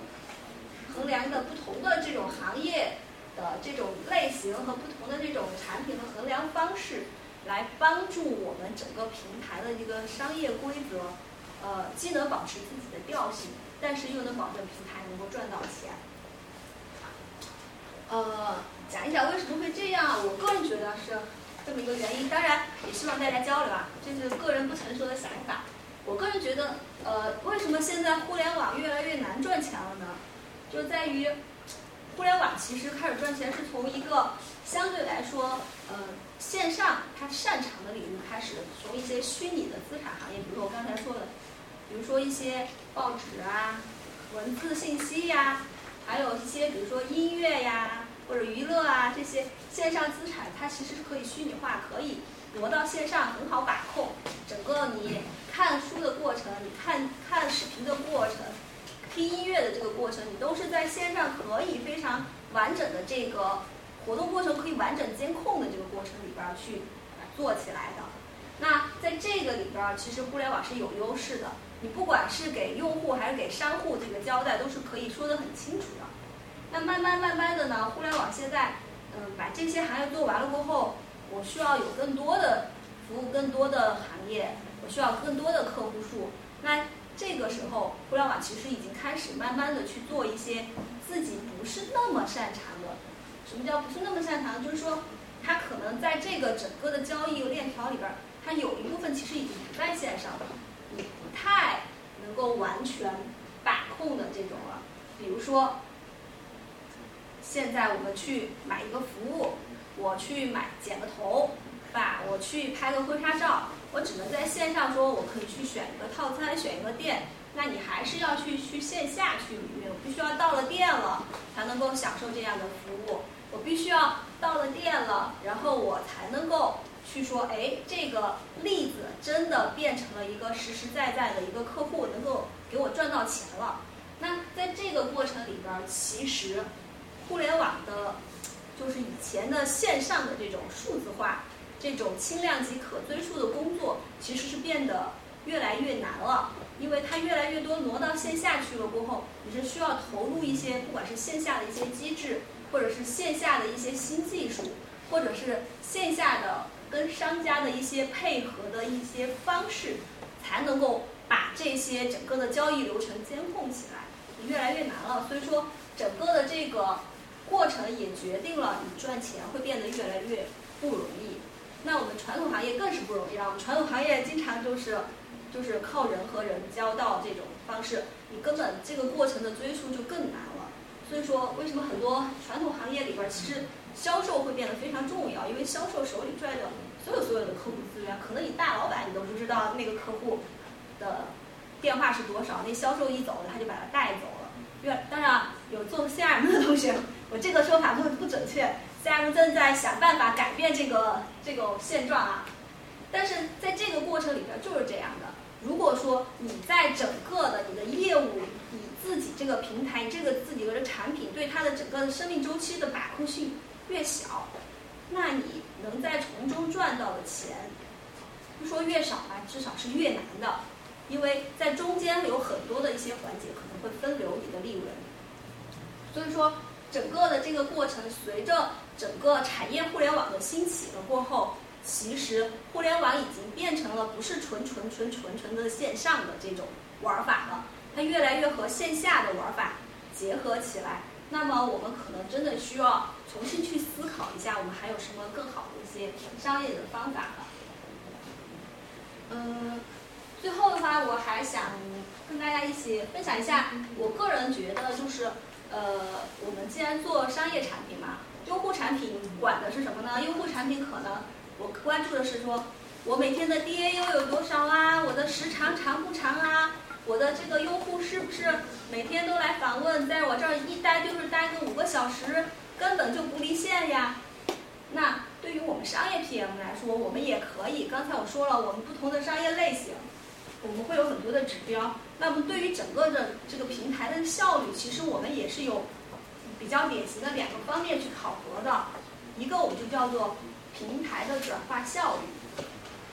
衡量的不同的这种行业的这种类型和不同的这种产品的衡量方式，来帮助我们整个平台的一个商业规则，呃，既能保持自己的调性，但是又能保证平台能够赚到钱。呃，讲一讲为什么会这样，我个人觉得是。这么一个原因，当然也希望大家交流啊，这是个人不成熟的想法。我个人觉得，呃，为什么现在互联网越来越难赚钱了呢？就在于，互联网其实开始赚钱是从一个相对来说，呃，线上它擅长的领域开始，从一些虚拟的资产行业，比如说我刚才说的，比如说一些报纸啊、文字信息呀，还有一些比如说音乐呀。或者娱乐啊，这些线上资产，它其实是可以虚拟化，可以挪到线上，很好把控。整个你看书的过程，你看看视频的过程，听音乐的这个过程，你都是在线上可以非常完整的这个活动过程可以完整监控的这个过程里边去做起来的。那在这个里边，其实互联网是有优势的。你不管是给用户还是给商户，这个交代都是可以说得很清楚的。那慢慢慢慢的呢，互联网现在，嗯，把这些行业做完了过后，我需要有更多的服务，更多的行业，我需要更多的客户数。那这个时候，互联网其实已经开始慢慢的去做一些自己不是那么擅长的。什么叫不是那么擅长？就是说，它可能在这个整个的交易链条里边，它有一部分其实已经不在线上了，你不太能够完全把控的这种了。比如说。现在我们去买一个服务，我去买剪个头，吧？我去拍个婚纱照，我只能在线上说，我可以去选一个套餐，选一个店。那你还是要去去线下去预约，我必须要到了店了才能够享受这样的服务。我必须要到了店了，然后我才能够去说，哎，这个例子真的变成了一个实实在在的一个客户，能够给我赚到钱了。那在这个过程里边，其实。互联网的，就是以前的线上的这种数字化、这种轻量级可追溯的工作，其实是变得越来越难了。因为它越来越多挪到线下去了过后，你是需要投入一些，不管是线下的一些机制，或者是线下的一些新技术，或者是线下的跟商家的一些配合的一些方式，才能够把这些整个的交易流程监控起来，越来越难了。所以说，整个的这个。过程也决定了你赚钱会变得越来越不容易。那我们传统行业更是不容易啊！我们传统行业经常就是，就是靠人和人交道这种方式，你根本这个过程的追溯就更难了。所以说，为什么很多传统行业里边其实销售会变得非常重要？因为销售手里拽着所有所有的客户资源，可能你大老板你都不知道那个客户的电话是多少，那销售一走了他就把他带走了。越当然有做 CRM 的同学。我这个说法不不准确，CM 正在想办法改变这个这个现状啊。但是在这个过程里边就是这样的。如果说你在整个的你的业务，你自己这个平台，这个自己的产品对它的整个的生命周期的把控性越小，那你能在从中赚到的钱，不说越少吧，至少是越难的。因为在中间有很多的一些环节可能会分流你的利润。所以说，整个的这个过程，随着整个产业互联网的兴起了过后，其实互联网已经变成了不是纯纯纯纯纯的线上的这种玩法了，它越来越和线下的玩法结合起来。那么我们可能真的需要重新去思考一下，我们还有什么更好的一些商业的方法了。嗯，最后的话，我还想跟大家一起分享一下，我个人觉得就是。呃，我们既然做商业产品嘛，用户产品管的是什么呢？用户产品可能我关注的是说，我每天的 DAU 有多少啊？我的时长长不长啊？我的这个用户是不是每天都来访问，在我这儿一待就是待个五个小时，根本就不离线呀？那对于我们商业 PM 来说，我们也可以。刚才我说了，我们不同的商业类型。我们会有很多的指标，那么对于整个的这个平台的效率，其实我们也是有比较典型的两个方面去考核的。一个我们就叫做平台的转化效率。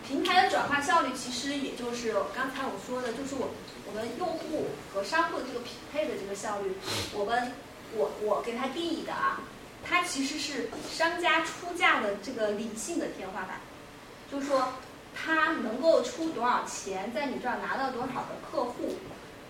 平台的转化效率其实也就是刚才我说的，就是我我们用户和商户的这个匹配的这个效率。我们我我给它定义的啊，它其实是商家出价的这个理性的天花板，就是说。他能够出多少钱，在你这儿拿到多少的客户？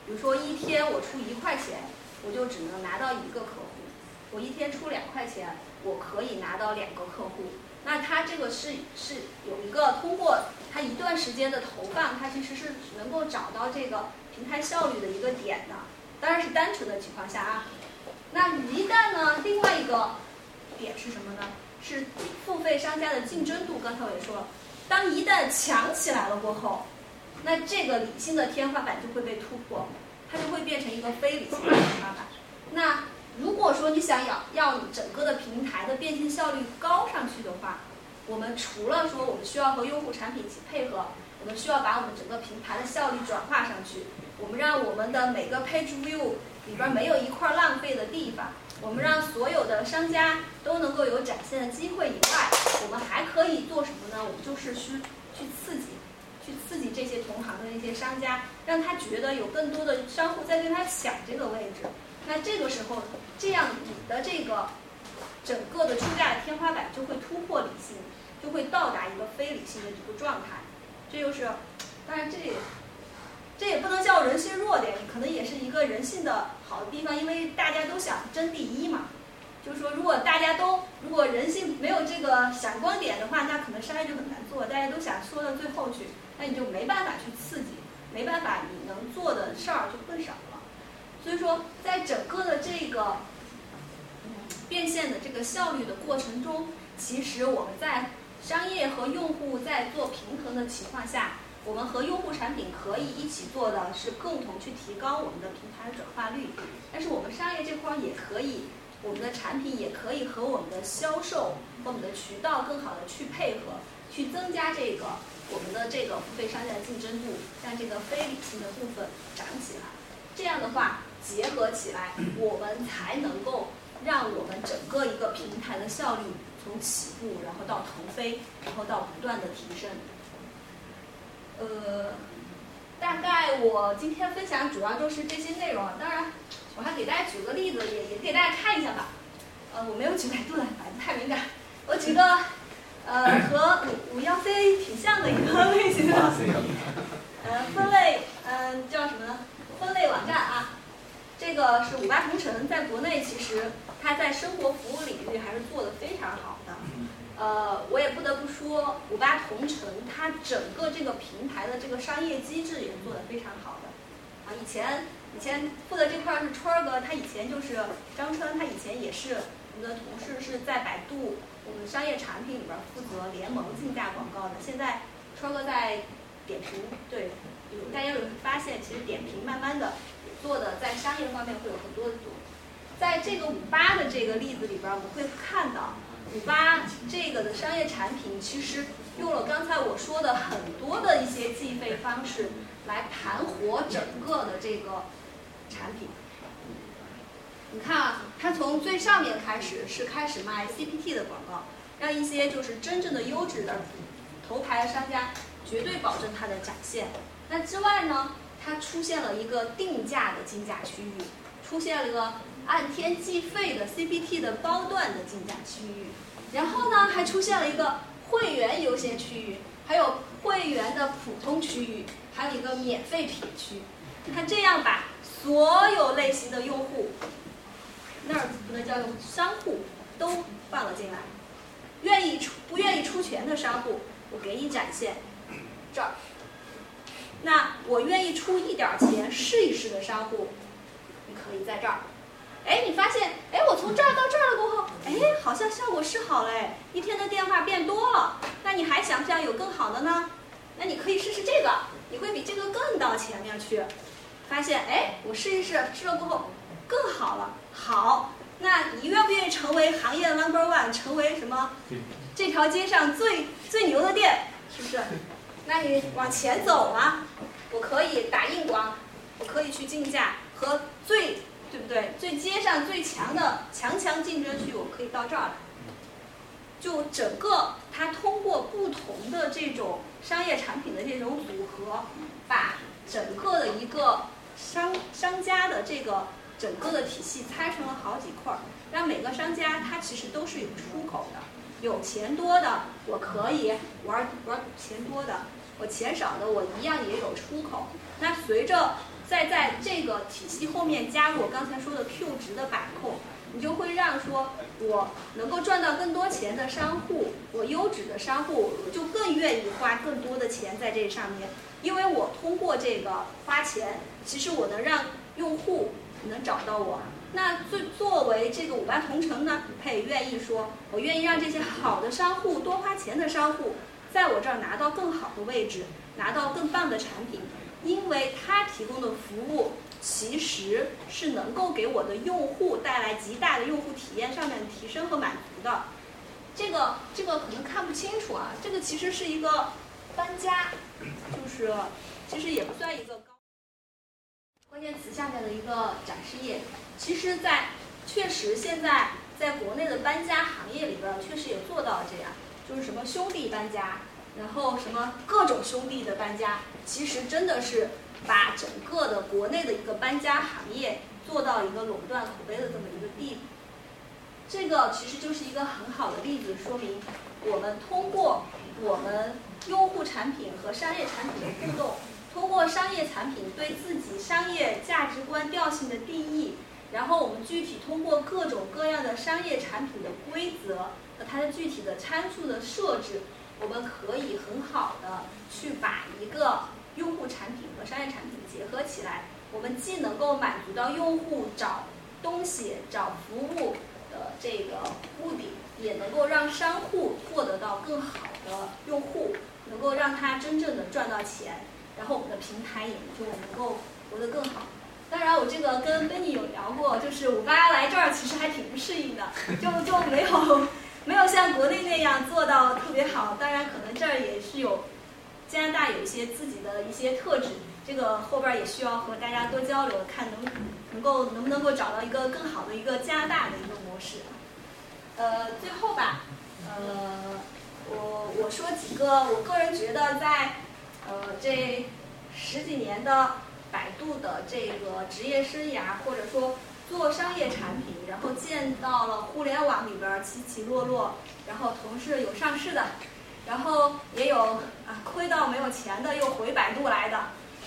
比如说一天我出一块钱，我就只能拿到一个客户；我一天出两块钱，我可以拿到两个客户。那他这个是是有一个通过他一段时间的投放，他其实是能够找到这个平台效率的一个点的。当然是单纯的情况下啊。那一旦呢，另外一个点是什么呢？是付费商家的竞争度。刚才我也说了。当一旦强起来了过后，那这个理性的天花板就会被突破，它就会变成一个非理性的天花板。那如果说你想要要你整个的平台的变现效率高上去的话，我们除了说我们需要和用户产品一起配合，我们需要把我们整个平台的效率转化上去，我们让我们的每个 page view 里边没有一块浪费的地方。我们让所有的商家都能够有展现的机会以外，我们还可以做什么呢？我们就是去去刺激，去刺激这些同行的那些商家，让他觉得有更多的商户在跟他抢这个位置。那这个时候，这样你的这个整个的出价的天花板就会突破理性，就会到达一个非理性的一个状态。这就是，当然这也。这也不能叫人性弱点，可能也是一个人性的好的地方，因为大家都想争第一嘛。就是说，如果大家都如果人性没有这个闪光点的话，那可能商业就很难做。大家都想缩到最后去，那你就没办法去刺激，没办法，你能做的事儿就更少了。所以说，在整个的这个变现的这个效率的过程中，其实我们在商业和用户在做平衡的情况下。我们和用户产品可以一起做的是共同去提高我们的平台转化率，但是我们商业这块也可以，我们的产品也可以和我们的销售和我们的渠道更好的去配合，去增加这个我们的这个付费商家的竞争度，让这个非理性的部分涨起来。这样的话结合起来，我们才能够让我们整个一个平台的效率从起步，然后到腾飞，然后到不断的提升。呃，大概我今天分享主要就是这些内容。当然，我还给大家举个例子，也也给大家看一下吧。呃，我没有举百度的，百度太敏感。我举个呃和五五幺 C 挺像的一个类型的，呃分类，嗯叫什么呢？分类网站啊。这个是五八同城，在国内其实它在生活服务领域还是做的非常好的。呃，我也不得不说，五八同城它整个这个平台的这个商业机制也是做得非常好的。啊，以前以前负责这块是川儿哥，他以前就是张川，他以前也是我们的同事，是在百度我们商业产品里边负责联盟竞价广告的。现在川哥在点评，对，大家有发现，其实点评慢慢的做的在商业方面会有很多的做。在这个五八的这个例子里边，我们会看到。五八这个的商业产品其实用了刚才我说的很多的一些计费方式来盘活整个的这个产品。你看啊，它从最上面开始是开始卖 CPT 的广告，让一些就是真正的优质的头牌商家绝对保证它的展现。那之外呢，它出现了一个定价的竞价区域，出现了一个按天计费的 CPT 的包段的竞价区域，然后呢，还出现了一个会员优先区域，还有会员的普通区域，还有一个免费品区。你看这样把所有类型的用户，那儿不能叫用，商户都放了进来。愿意出不愿意出钱的商户，我给你展现这儿。那我愿意出一点钱试一试的商户，你可以在这儿。哎，你发现，哎，我从这儿到这儿了过后，哎，好像效果是好嘞，一天的电话变多了。那你还想不想有更好的呢？那你可以试试这个，你会比这个更到前面去。发现，哎，我试一试，试了过后更好了。好，那你愿不愿意成为行业的 number one，成为什么？这条街上最最牛的店，是不是？那你往前走啊，我可以打硬广，我可以去竞价和最对不对？最街上最强的强强竞争区，我可以到这儿来。就整个它通过不同的这种商业产品的这种组合，把整个的一个商商家的这个整个的体系拆成了好几块儿，让每个商家它其实都是有出口的。有钱多的我可以玩玩钱多的。我钱少的，我一样也有出口。那随着再在这个体系后面加入我刚才说的 Q 值的把控，你就会让说我能够赚到更多钱的商户，我优质的商户就更愿意花更多的钱在这上面，因为我通过这个花钱，其实我能让用户能找到我。那作作为这个五八同城呢，他也愿意说，我愿意让这些好的商户多花钱的商户。在我这儿拿到更好的位置，拿到更棒的产品，因为他提供的服务其实是能够给我的用户带来极大的用户体验上面的提升和满足的。这个这个可能看不清楚啊，这个其实是一个搬家，就是其实也不算一个高关键词下面的一个展示页。其实，在确实现在在国内的搬家行业里边，确实也做到了这样。就是什么兄弟搬家，然后什么各种兄弟的搬家，其实真的是把整个的国内的一个搬家行业做到一个垄断口碑的这么一个地步。这个其实就是一个很好的例子，说明我们通过我们用户产品和商业产品的互动，通过商业产品对自己商业价值观调性的定义，然后我们具体通过各种各样的商业产品的规则和。它的具体的参数的设置，我们可以很好的去把一个用户产品和商业产品结合起来。我们既能够满足到用户找东西、找服务的这个目的，也能够让商户获得到更好的用户，能够让他真正的赚到钱，然后我们的平台也就能够活得更好。当然，我这个跟 Benny 有聊过，就是五八来这儿其实还挺不适应的，就就没有。没有像国内那样做到特别好，当然可能这儿也是有加拿大有一些自己的一些特质，这个后边也需要和大家多交流，看能能够能不能够找到一个更好的一个加拿大的一个模式。呃，最后吧，呃，我我说几个我个人觉得在呃这十几年的百度的这个职业生涯，或者说。做商业产品，然后见到了互联网里边起起落落，然后同事有上市的，然后也有啊亏到没有钱的，又回百度来的，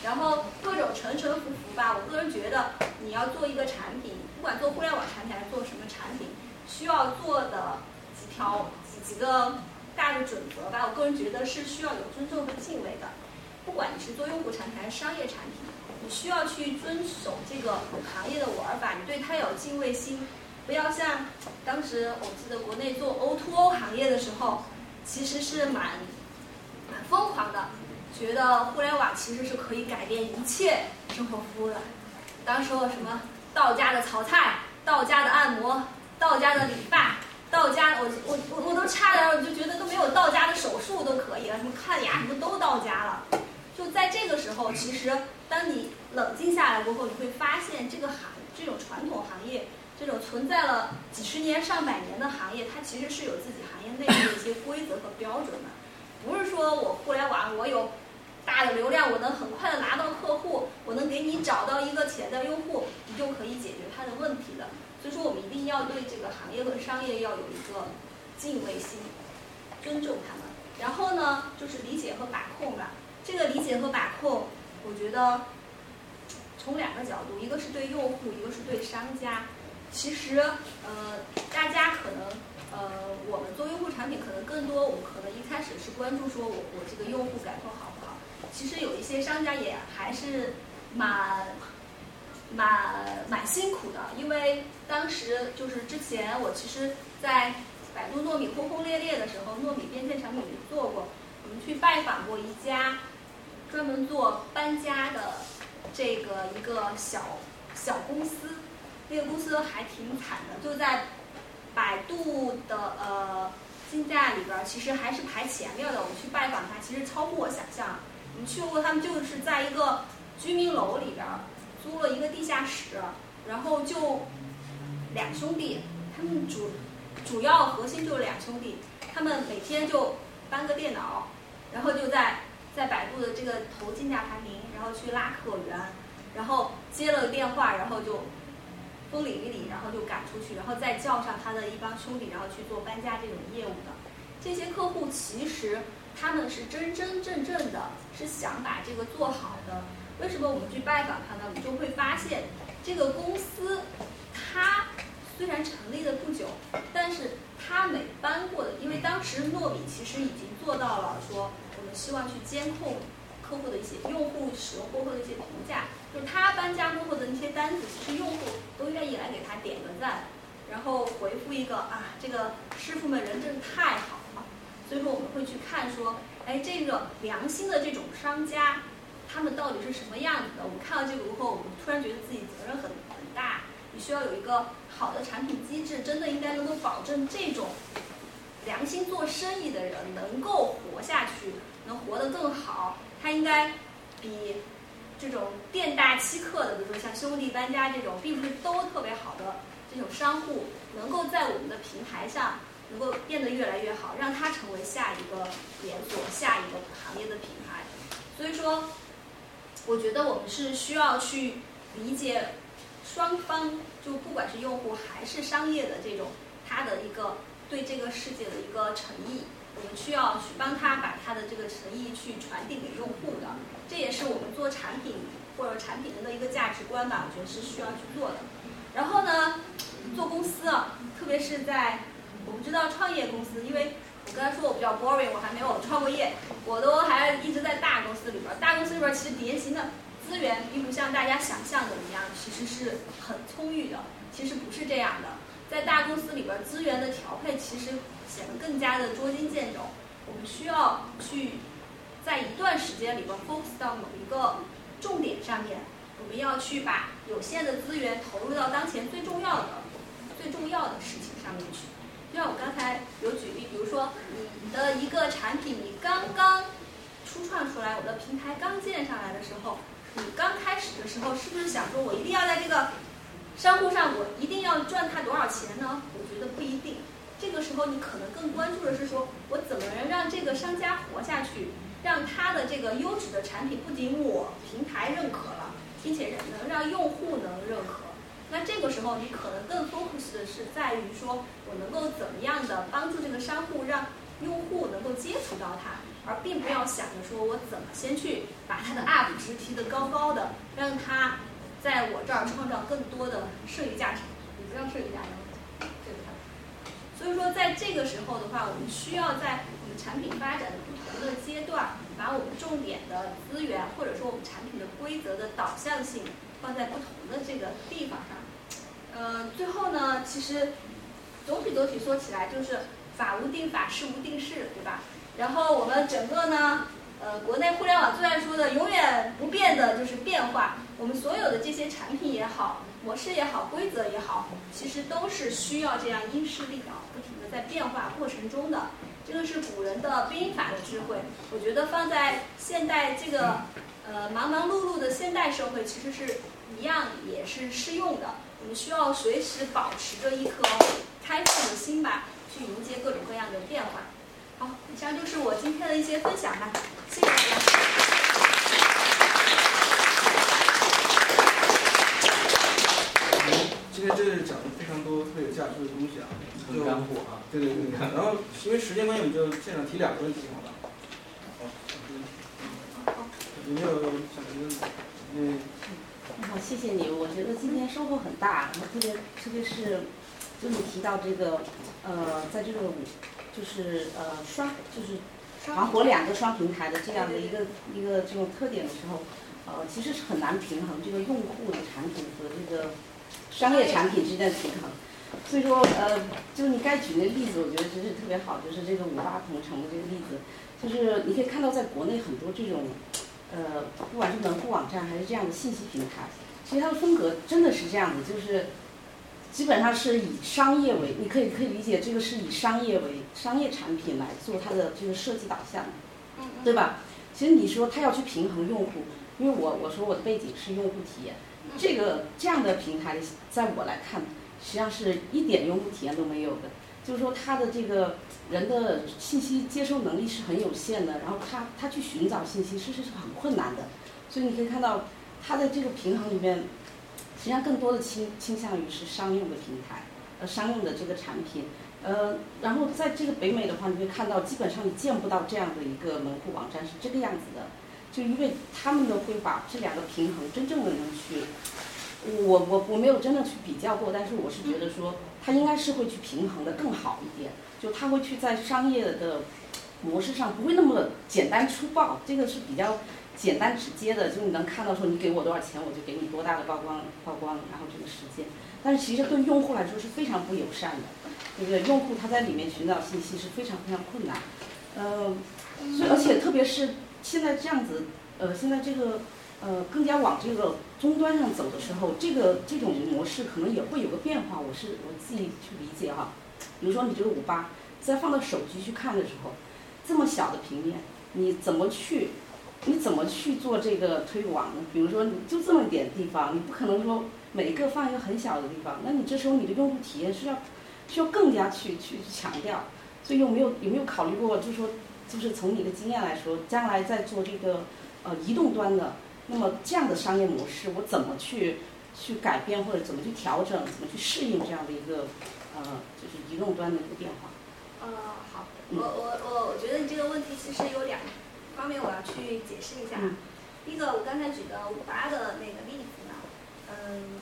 然后各种沉沉浮浮吧。我个人觉得，你要做一个产品，不管做互联网产品还是做什么产品，需要做的几条几几个大的准则吧。我个人觉得是需要有尊重和敬畏的，不管你是做用户产品还是商业产品。你需要去遵守这个行业的玩法，你对它有敬畏心，不要像当时我记得国内做 O2O 行业的时候，其实是蛮蛮疯狂的，觉得互联网其实是可以改变一切生活服务的。当时候什么道家的炒菜、道家的按摩、道家的理发、道家我我我我都差点我就觉得都没有道家的手术都可以了，什么看牙什么都道家了。就在这个时候，其实当你冷静下来过后，你会发现这个行这种传统行业，这种存在了几十年、上百年的行业，它其实是有自己行业内部的一些规则和标准的。不是说我互联网我有大的流量，我能很快的拿到客户，我能给你找到一个潜在用户，你就可以解决他的问题的。所以说，我们一定要对这个行业和商业要有一个敬畏心，尊重他们。然后呢，就是理解和把控吧。这个理解和把控，我觉得从两个角度，一个是对用户，一个是对商家。其实，呃，大家可能，呃，我们做用户产品，可能更多，我们可能一开始是关注说我我这个用户感受好不好。其实有一些商家也还是蛮蛮蛮辛苦的，因为当时就是之前我其实，在百度糯米轰轰烈烈的时候，糯米变现产品也做过，我们去拜访过一家专门做搬家的这个一个小小公司。这个公司还挺惨的，就在百度的呃竞价里边，其实还是排前面的。我去拜访他，其实超乎我想象。我们去过，他们就是在一个居民楼里边租了一个地下室，然后就两兄弟，他们主主要核心就是两兄弟，他们每天就搬个电脑，然后就在在百度的这个投竞价排名，然后去拉客源，然后接了个电话，然后就。风里雨里，然后就赶出去，然后再叫上他的一帮兄弟，然后去做搬家这种业务的。这些客户其实他们是真真正正的，是想把这个做好的。为什么我们去拜访他呢？我们就会发现，这个公司它虽然成立了不久，但是它每搬过的，因为当时糯米其实已经做到了，说我们希望去监控。客户的一些用户使用过后的一些评价，就是他搬家过后的那些单子，其实用户都愿意来给他点个赞，然后回复一个啊，这个师傅们人真是太好了。所以说我们会去看说，哎，这个良心的这种商家，他们到底是什么样子的？我们看到这个过后，我们突然觉得自己责任很很大，你需要有一个好的产品机制，真的应该能够保证这种良心做生意的人能够活下去，能活得更好。他应该比这种店大欺客的，比如说像兄弟搬家这种，并不是都特别好的这种商户，能够在我们的平台上能够变得越来越好，让它成为下一个连锁、下一个行业的品牌。所以说，我觉得我们是需要去理解双方，就不管是用户还是商业的这种他的一个对这个世界的一个诚意。我们需要去帮他把他的这个诚意去传递给用户的，这也是我们做产品或者产品人的一个价值观吧，我觉得是需要去做的。然后呢，做公司啊，特别是在我们知道创业公司，因为我刚才说我比较 boring，我还没有创过业，我都还一直在大公司里边。大公司里边其实典型的资源并不像大家想象的一样，其实是很充裕的，其实不是这样的。在大公司里边，资源的调配其实。显得更加的捉襟见肘。我们需要去在一段时间里边 focus 到某一个重点上面。我们要去把有限的资源投入到当前最重要的、最重要的事情上面去。就像我刚才有举例，比如说你的一个产品，你刚刚初创出来，我的平台刚建上来的时候，你刚开始的时候，是不是想说我一定要在这个商户上，我一定要赚他多少钱呢？我觉得不一定。这个时候，你可能更关注的是说，我怎么能让这个商家活下去，让他的这个优质的产品不仅我平台认可了，并且能让用户能认可。那这个时候，你可能更 focus 的是在于说，我能够怎么样的帮助这个商户，让用户能够接触到他，而并不要想着说我怎么先去把他的 up 值提得高高的，让他在我这儿创造更多的剩余价值。你不要剩余价值。所以说，在这个时候的话，我们需要在我们产品发展的不同的阶段，把我们重点的资源，或者说我们产品的规则的导向性，放在不同的这个地方上。呃，最后呢，其实总体总体说起来，就是法无定法，事无定式，对吧？然后我们整个呢，呃，国内互联网最爱说的，永远不变的就是变化。我们所有的这些产品也好。模式也好，规则也好，其实都是需要这样因势利导，不停的在变化过程中的。这个是古人的兵法的智慧，我觉得放在现代这个呃忙忙碌碌的现代社会，其实是一样也是适用的。我们需要随时保持着一颗开放的心吧，去迎接各种各样的变化。好，以上就是我今天的一些分享吧，谢谢大家。今天真是讲了非常多特别有价值的东西啊，很干货啊。对对对对。然后因为时间关系，我们就现场提两个问题，好吧？好，有没有想问的？嗯，好，谢谢你。我觉得今天收获很大，然后特别特别是，就你提到这个，呃，在这个，就是呃双，就是黄火两个双平台的这样的一个一个这种特点的时候，呃，其实是很难平衡这个用户的产品和这个商业产品之间的平衡。所以说，呃，就你该举那例子，我觉得真是特别好，就是这个五八同城的这个例子，就是你可以看到在国内很多这种。呃，不管是门户网站还是这样的信息平台，其实它的风格真的是这样的，就是基本上是以商业为，你可以可以理解这个是以商业为商业产品来做它的这个设计导向，对吧？其实你说它要去平衡用户，因为我我说我的背景是用户体验，这个这样的平台，在我来看，实际上是一点用户体验都没有的。就是说，他的这个人的信息接收能力是很有限的，然后他他去寻找信息，事实是很困难的。所以你可以看到，他的这个平衡里面，实际上更多的倾倾向于是商用的平台，呃，商用的这个产品，呃，然后在这个北美的话，你会看到基本上你见不到这样的一个门户网站是这个样子的，就因为他们呢会把这两个平衡真正的能去。我我我没有真的去比较过，但是我是觉得说，它应该是会去平衡的更好一点，就它会去在商业的模式上不会那么简单粗暴，这个是比较简单直接的，就你能看到说你给我多少钱，我就给你多大的曝光曝光，然后这个时间，但是其实对用户来说是非常不友善的，对不对？用户他在里面寻找信息是非常非常困难，呃，所以而且特别是现在这样子，呃，现在这个。呃，更加往这个终端上走的时候，这个这种模式可能也会有个变化。我是我自己去理解哈。比如说，你这个五八再放到手机去看的时候，这么小的平面，你怎么去，你怎么去做这个推广呢？比如说，你就这么点地方，你不可能说每一个放一个很小的地方，那你这时候你的用户体验是要需要更加去去强调。所以有没有有没有考虑过，就是说，就是从你的经验来说，将来在做这个呃移动端的？那么这样的商业模式，我怎么去去改变，或者怎么去调整，怎么去适应这样的一个呃，就是移动端的一个变化？呃，好，我我我我觉得你这个问题其实有两方面，我要去解释一下。第一个，我刚才举的五八的那个例子呢，嗯，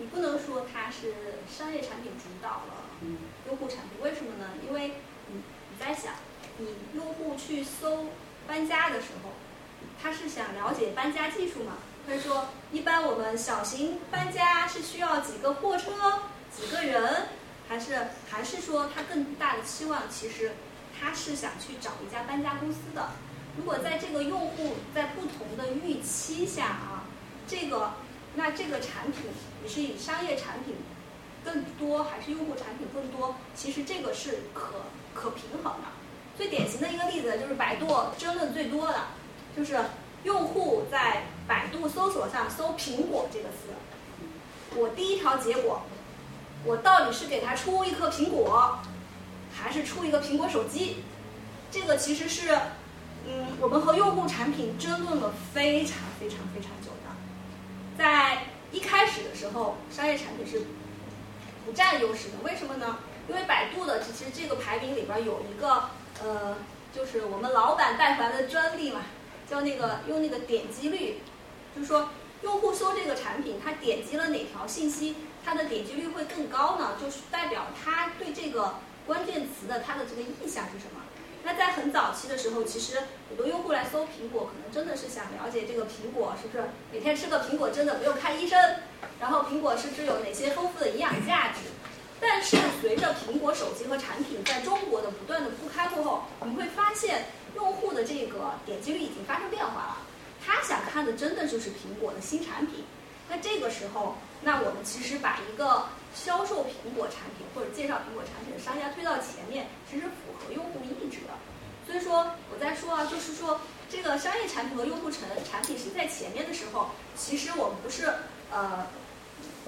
你不能说它是商业产品主导了用户产品，为什么呢？因为你你在想，你用户去搜搬家的时候。他是想了解搬家技术吗？他是说，一般我们小型搬家是需要几个货车、几个人，还是还是说他更大的期望，其实他是想去找一家搬家公司的。如果在这个用户在不同的预期下啊，这个那这个产品你是以商业产品更多，还是用户产品更多？其实这个是可可平衡的。最典型的一个例子就是百度争论最多的。就是用户在百度搜索上搜“苹果”这个词，我第一条结果，我到底是给他出一颗苹果，还是出一个苹果手机？这个其实是，嗯，我们和用户产品争论了非常非常非常久的。在一开始的时候，商业产品是不占优势的。为什么呢？因为百度的其实这个排名里边有一个，呃，就是我们老板带回来的专利嘛。叫那个用那个点击率，就是说用户搜这个产品，他点击了哪条信息，它的点击率会更高呢？就是代表他对这个关键词的他的这个意向是什么？那在很早期的时候，其实很多用户来搜苹果，可能真的是想了解这个苹果是不是每天吃个苹果真的不用看医生，然后苹果是不是有哪些丰富的营养价值？但是随着苹果手机和产品在中国的不断的铺开过后，你会发现。用户的这个点击率已经发生变化了，他想看的真的就是苹果的新产品。那这个时候，那我们其实把一个销售苹果产品或者介绍苹果产品的商家推到前面，其实符合用户意志的。所以说，我在说啊，就是说这个商业产品和用户产产品谁在前面的时候，其实我们不是呃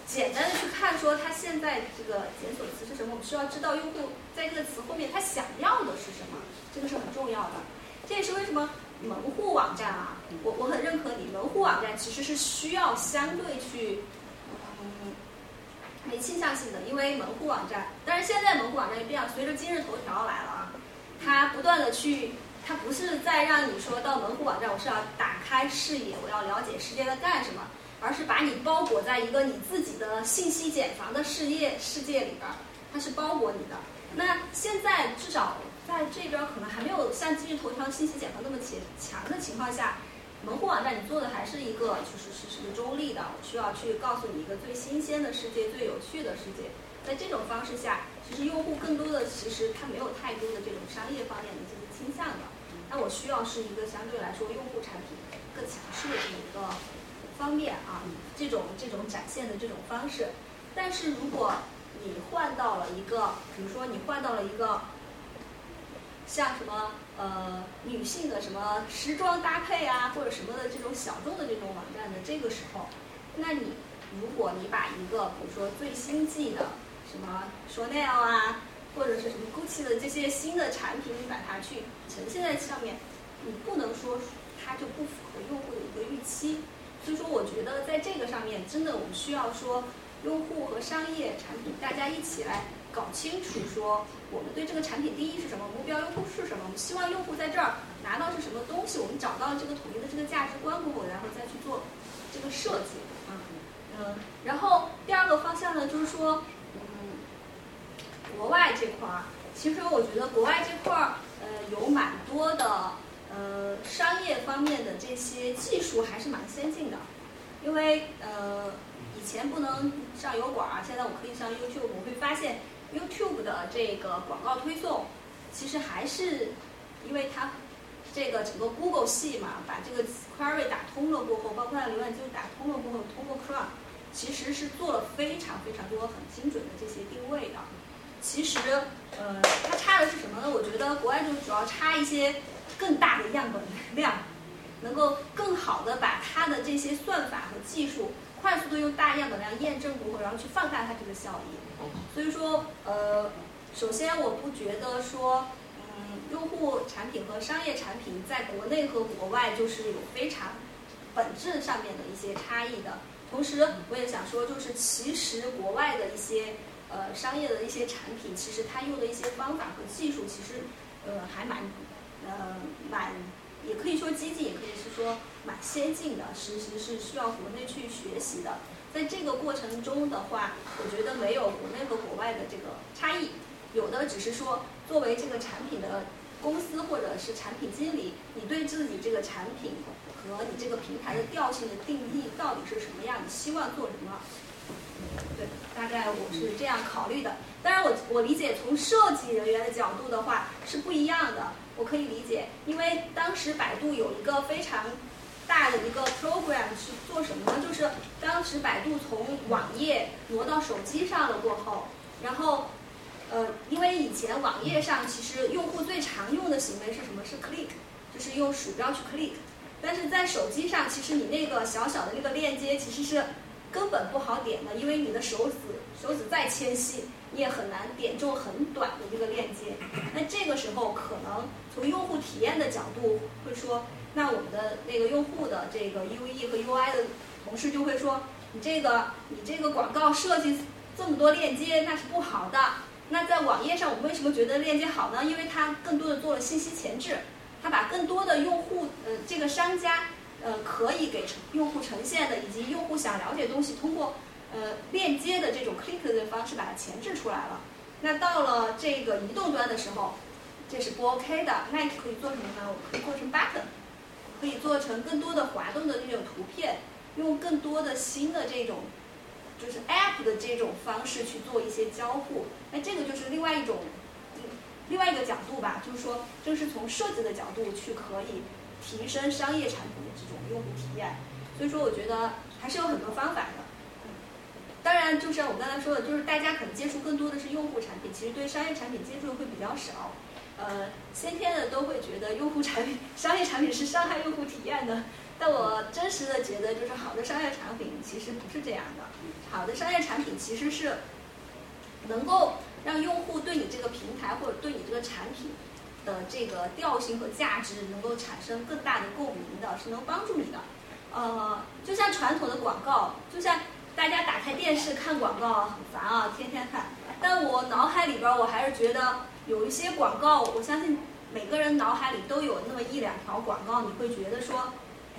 简单的去看说它现在这个检索词是什么，我们需要知道用户在这个词后面他想要的是什么，这个是很重要的。这也是为什么门户网站啊，我我很认可你，门户网站其实是需要相对去嗯没倾向性的，因为门户网站，但是现在门户网站也变了，随着今日头条来了啊，它不断的去。它不是在让你说到门户网站，我是要打开视野，我要了解世界在干什么，而是把你包裹在一个你自己的信息茧房的世界世界里边儿，它是包裹你的。那现在至少在这边可能还没有像今日头条信息茧房那么强强的情况下，门户网站你做的还是一个就是是是个中立的，我需要去告诉你一个最新鲜的世界、最有趣的世界。在这种方式下，其实用户更多的其实他没有太多的这种商业方面的这些倾向的。那我需要是一个相对来说用户产品更强势的这么一个方面啊，这种这种展现的这种方式。但是如果你换到了一个，比如说你换到了一个像什么呃女性的什么时装搭配啊，或者什么的这种小众的这种网站的这个时候，那你如果你把一个比如说最新季的什么 Chanel 啊。或者是什么 GUCCI 的这些新的产品，你把它去呈现在上面，你不能说它就不符合用户的一个预期。所以说，我觉得在这个上面，真的我们需要说，用户和商业产品大家一起来搞清楚，说我们对这个产品定义是什么，目标用户是什么，我们希望用户在这儿拿到是什么东西，我们找到这个统一的这个价值观过后，然后再去做这个设计。嗯嗯，然后第二个方向呢，就是说。嗯国外这块儿，其实我觉得国外这块儿，呃，有蛮多的呃商业方面的这些技术还是蛮先进的。因为呃以前不能上油管，现在我可以上 YouTube，我会发现 YouTube 的这个广告推送，其实还是因为它这个整个 Google 系嘛，把这个 query 打通了过后，包括浏览记录打通了过后，通过 Chrome，其实是做了非常非常多很精准的这些定位的。其实，呃，它差的是什么呢？我觉得国外就主要差一些更大的样本量，能够更好的把它的这些算法和技术快速的用大样本量验证过后，然后去放大它这个效益。所以说，呃，首先我不觉得说，嗯，用户产品和商业产品在国内和国外就是有非常本质上面的一些差异的。同时，我也想说，就是其实国外的一些。呃，商业的一些产品，其实它用的一些方法和技术，其实，呃，还蛮，呃，蛮，也可以说激进，也可以是说蛮先进的，其实是需要国内去学习的。在这个过程中的话，我觉得没有国内和国外的这个差异，有的只是说，作为这个产品的公司或者是产品经理，你对自己这个产品和你这个平台的调性的定义到底是什么样，你希望做什么？对，大概我是这样考虑的。当然，我我理解从设计人员的角度的话是不一样的。我可以理解，因为当时百度有一个非常大的一个 program 是做什么呢？就是当时百度从网页挪到手机上了过后，然后呃，因为以前网页上其实用户最常用的行为是什么？是 click，就是用鼠标去 click。但是在手机上，其实你那个小小的那个链接其实是。根本不好点的，因为你的手指手指再纤细，你也很难点中很短的这个链接。那这个时候，可能从用户体验的角度会说，那我们的那个用户的这个 UE 和 UI 的同事就会说，你这个你这个广告设计这么多链接，那是不好的。那在网页上，我们为什么觉得链接好呢？因为它更多的做了信息前置，它把更多的用户呃这个商家。呃，可以给用户呈现的，以及用户想了解东西，通过呃链接的这种 click 的方式把它前置出来了。那到了这个移动端的时候，这是不 OK 的。那你可以做什么呢？我可以做成 button，可以做成更多的滑动的那种图片，用更多的新的这种就是 app 的这种方式去做一些交互。那这个就是另外一种另外一个角度吧，就是说，这是从设计的角度去可以。提升商业产品的这种用户体验，所以说我觉得还是有很多方法的。当然，就像我刚才说的，就是大家可能接触更多的是用户产品，其实对商业产品接触的会比较少。呃，先天的都会觉得用户产品、商业产品是伤害用户体验的，但我真实的觉得，就是好的商业产品其实不是这样的。好的商业产品其实是能够让用户对你这个平台或者对你这个产品的这个调性和价值能够产生更大的共鸣的，是能帮助你的。呃，就像传统的广告，就像大家打开电视看广告很烦啊，天天看。但我脑海里边我还是觉得有一些广告，我相信每个人脑海里都有那么一两条广告，你会觉得说，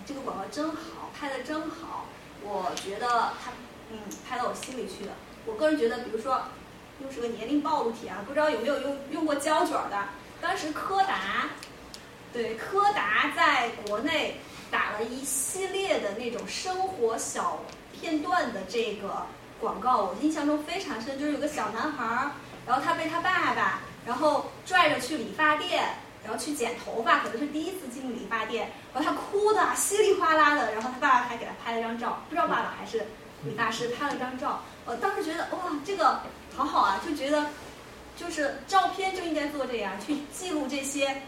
这个广告真好，拍的真好。我觉得它，嗯，拍到我心里去了。我个人觉得，比如说，又是个年龄暴露体啊，不知道有没有用用过胶卷的？当时柯达，对，柯达在国内打了一系列的那种生活小片段的这个广告，我印象中非常深，就是有个小男孩儿，然后他被他爸爸，然后拽着去理发店，然后去剪头发，可能是第一次进理发店，然后他哭的稀里哗啦的，然后他爸爸还给他拍了张照，不知道爸爸还是理发师拍了张照，我当时觉得哇，这个好好啊，就觉得就是照片就应该做这样，去记录这些。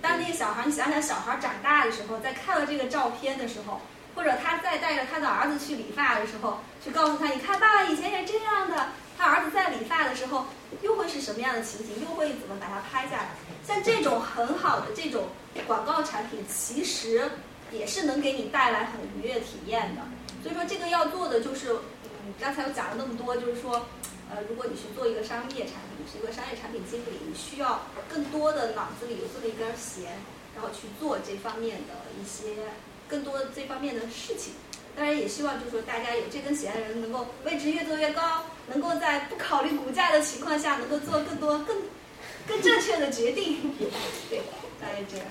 当那个小孩，你想想小孩长大的时候，在看到这个照片的时候，或者他再带着他的儿子去理发的时候，去告诉他，你看爸爸以前也这样的。他儿子在理发的时候，又会是什么样的情景？又会怎么把它拍下来？像这种很好的这种广告产品，其实也是能给你带来很愉悦体验的。所以说，这个要做的就是，嗯，刚才我讲了那么多，就是说，呃，如果你去做一个商业产品，是一个商业产品经理，你需要更多的脑子里有这么一根弦，然后去做这方面的一些更多这方面的事情。当然，也希望就是说大家有这根弦的人，能够位置越做越高，能够在不考虑股价的情况下，能够做更多更更正确的决定。对，大概这样。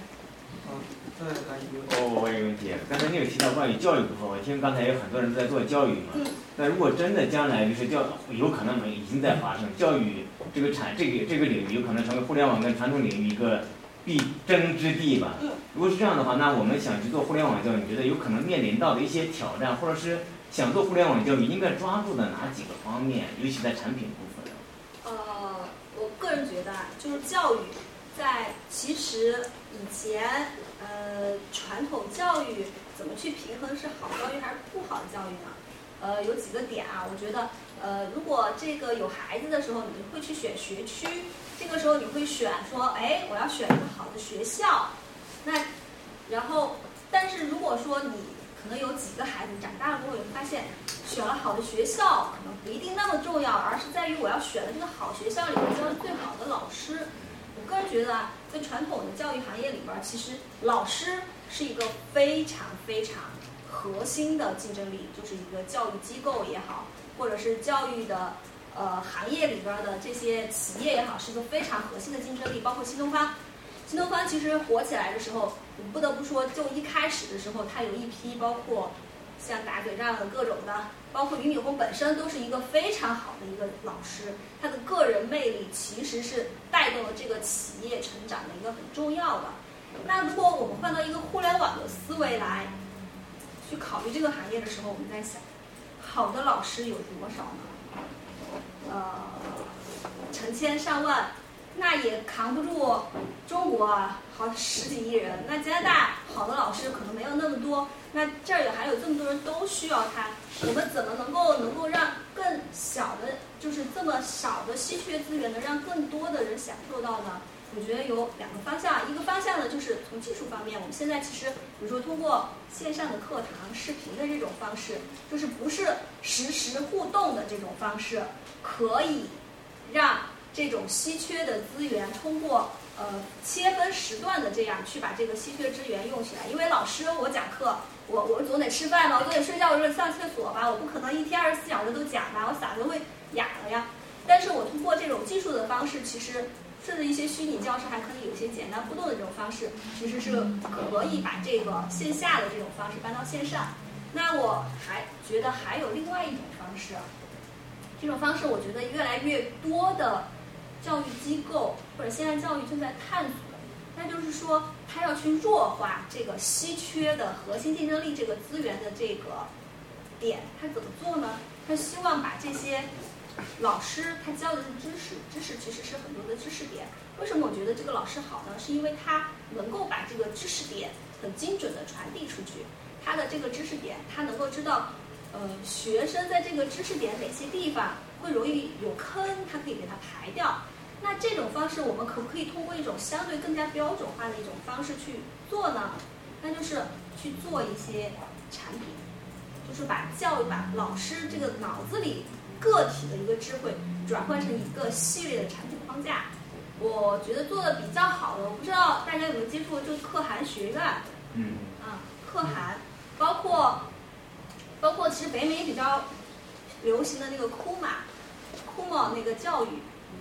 嗯，再一个。我我有个问题，刚才你有提到关于教育部分，我听刚才有很多人在做教育嘛。嗯。那如果真的将来就是教，有可能没已经在发生教育这个产这个这个领域有可能成为互联网跟传统领域一个必争之地吧。如果是这样的话，那我们想去做互联网教育，你觉得有可能面临到的一些挑战，或者是想做互联网教育应该抓住的哪几个方面，尤其在产品部分？呃，我个人觉得啊，就是教育，在其实以前，呃，传统教育怎么去平衡是好教育还是不好的教育呢？呃，有几个点啊，我觉得，呃，如果这个有孩子的时候，你会去选学区，这个时候你会选说，哎，我要选一个好的学校，那，然后，但是如果说你可能有几个孩子长大了过后，你会发现，选了好的学校可能不一定那么重要，而是在于我要选的这个好学校里面教的最好的老师。我个人觉得啊，在传统的教育行业里边，其实老师是一个非常非常核心的竞争力，就是一个教育机构也好，或者是教育的呃行业里边的这些企业也好，是一个非常核心的竞争力。包括新东方，新东方其实火起来的时候，我们不得不说，就一开始的时候，它有一批包括像打嘴仗的各种的，包括俞敏洪本身都是一个非常好的一个老师，他的个人魅力其实是带动了这个企业成长的一个很重要的。那如果我们换到一个互联网的思维来去考虑这个行业的时候，我们在想，好的老师有多少呢？呃，成千上万，那也扛不住中国，好十几亿人。那加拿大好的老师可能没有那么多，那这儿也还有这么多人都需要他，我们怎么能够能够让更小的，就是这么少的稀缺资源，能让更多的人享受到呢？我觉得有两个方向，一个方向呢就是从技术方面，我们现在其实比如说通过线上的课堂、视频的这种方式，就是不是实时互动的这种方式，可以让这种稀缺的资源通过呃切分时段的这样去把这个稀缺资源用起来。因为老师我讲课，我我总得吃饭吧，我总得睡觉，我总得上厕所吧，我不可能一天二十四小时都讲吧，我嗓子会哑了呀。但是我通过这种技术的方式，其实甚至一些虚拟教室还可以有一些简单互动的这种方式，其实是可以把这个线下的这种方式搬到线上。那我还觉得还有另外一种方式，这种方式我觉得越来越多的教育机构或者现在教育正在探索，那就是说他要去弱化这个稀缺的核心竞争力这个资源的这个点，他怎么做呢？他希望把这些老师他教的是知识，知识其实是很多的知识点。为什么我觉得这个老师好呢？是因为他能够把这个知识点很精准的传递出去，他的这个知识点，他能够知道，呃，学生在这个知识点哪些地方会容易有坑，他可以给他排掉。那这种方式，我们可不可以通过一种相对更加标准化的一种方式去做呢？那就是去做一些产品，就是把教育、把老师这个脑子里个体的一个智慧转换成一个系列的产品框架。我觉得做的比较好的，我不知道大家有没有接触过，就是可汗学院。嗯。啊，可汗，包括包括其实北美比较流行的那个库玛库玛那个教育，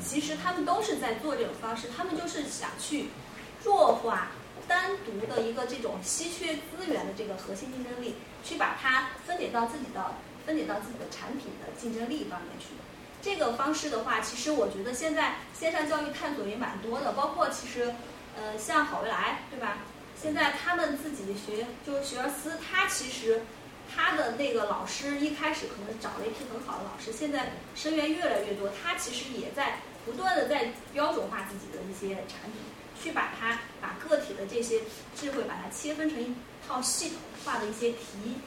其实他们都是在做这种方式，他们就是想去弱化单独的一个这种稀缺资源的这个核心竞争力，去把它分解到自己的分解到自己的产品的竞争力方面去。这个方式的话，其实我觉得现在线上教育探索也蛮多的，包括其实，呃，像好未来，对吧？现在他们自己学就是学而思，他其实他的那个老师一开始可能找了一批很好的老师，现在生源越来越多，他其实也在不断的在标准化自己的一些产品，去把它把个体的这些智慧把它切分成一套系统化的一些题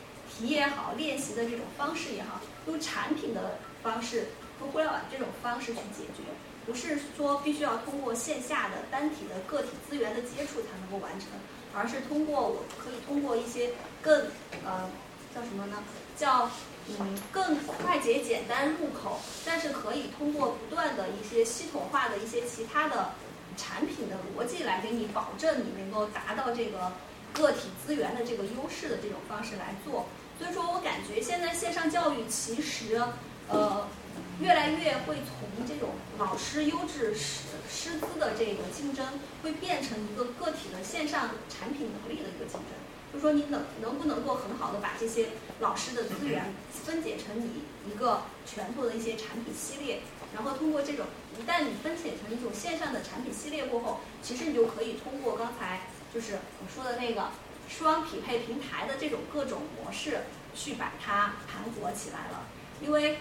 题也好，练习的这种方式也好，用产品的方式。通互联网这种方式去解决，不是说必须要通过线下的单体的个体资源的接触才能够完成，而是通过我可以通过一些更呃叫什么呢？叫嗯更快捷简单入口，但是可以通过不断的一些系统化的一些其他的产品的逻辑来给你保证你能够达到这个个体资源的这个优势的这种方式来做。所以说我感觉现在线上教育其实呃。越来越会从这种老师优质师师资的这个竞争，会变成一个个体的线上产品能力的一个竞争。就说你能能不能够很好的把这些老师的资源分解成你一个拳头的一些产品系列，然后通过这种一旦你分解成一种线上的产品系列过后，其实你就可以通过刚才就是我说的那个双匹配平台的这种各种模式去把它盘活起来了，因为。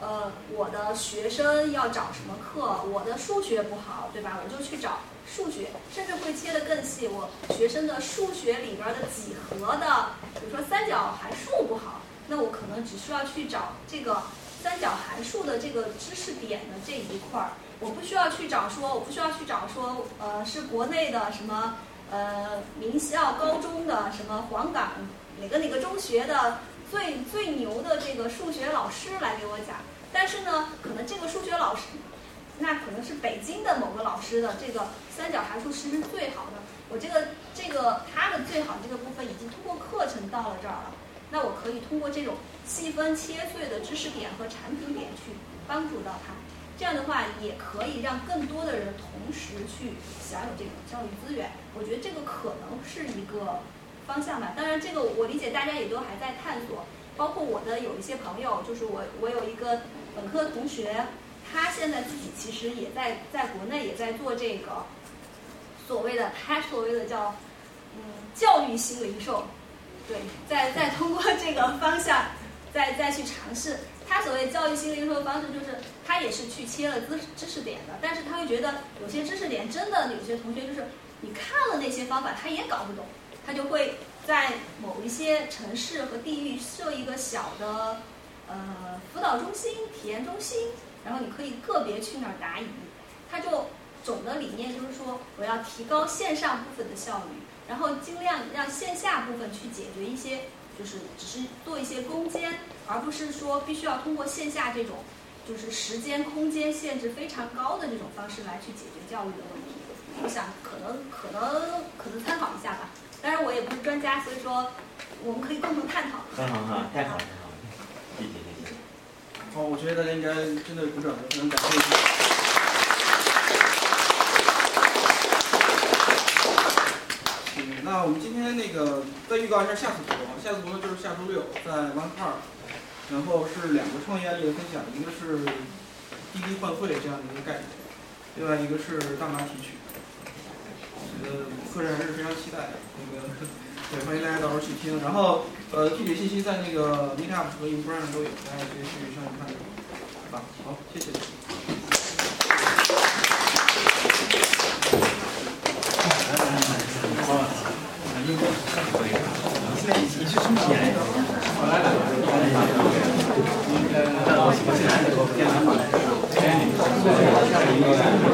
呃，我的学生要找什么课？我的数学不好，对吧？我就去找数学，甚至会切得更细。我学生的数学里边的几何的，比如说三角函数不好，那我可能只需要去找这个三角函数的这个知识点的这一块儿。我不需要去找说，我不需要去找说，呃，是国内的什么呃名校高中的什么黄冈哪个哪个中学的最最牛的这个数学老师来给我讲。但是呢，可能这个数学老师，那可能是北京的某个老师的这个三角函数是不是最好的？我这个这个他的最好这个部分已经通过课程到了这儿了，那我可以通过这种细分切碎的知识点和产品点去帮助到他，这样的话也可以让更多的人同时去享有这种教育资源。我觉得这个可能是一个方向吧。当然，这个我理解大家也都还在探索，包括我的有一些朋友，就是我我有一个。本科同学，他现在自己其实也在在国内也在做这个所谓的他所谓的叫嗯教育新零售，对，再再通过这个方向再再去尝试。他所谓教育新零售的方式，就是他也是去切了知知识点的，但是他会觉得有些知识点真的有些同学就是你看了那些方法他也搞不懂，他就会在某一些城市和地域设一个小的。呃，辅导中心、体验中心，然后你可以个别去那儿答疑。他就总的理念就是说，我要提高线上部分的效率，然后尽量让线下部分去解决一些，就是只是做一些攻坚，而不是说必须要通过线下这种，就是时间、空间限制非常高的这种方式来去解决教育的问题。我想可能可能可能参考一下吧。当然我也不是专家，所以说我们可以共同探讨。很好哈，太好了。谢谢谢谢。好，我觉得大家应该真的鼓掌，非常感谢。嗯，那我们今天那个再预告一下下次活动，下次活动就是下周六在 One Park，然后是两个创业案例的分享，一个是滴滴换汇这样的一个概念，另外一个是大麻提取。呃，个人还是非常期待，那个。对，欢迎大家到时候去听。然后，呃，具体信息在那个 Meetup 和 i n f r a 上都有，大家可以去上去看。好吧，好，谢谢。来来来，好，那应该可以。现在一起。你去充钱。これ。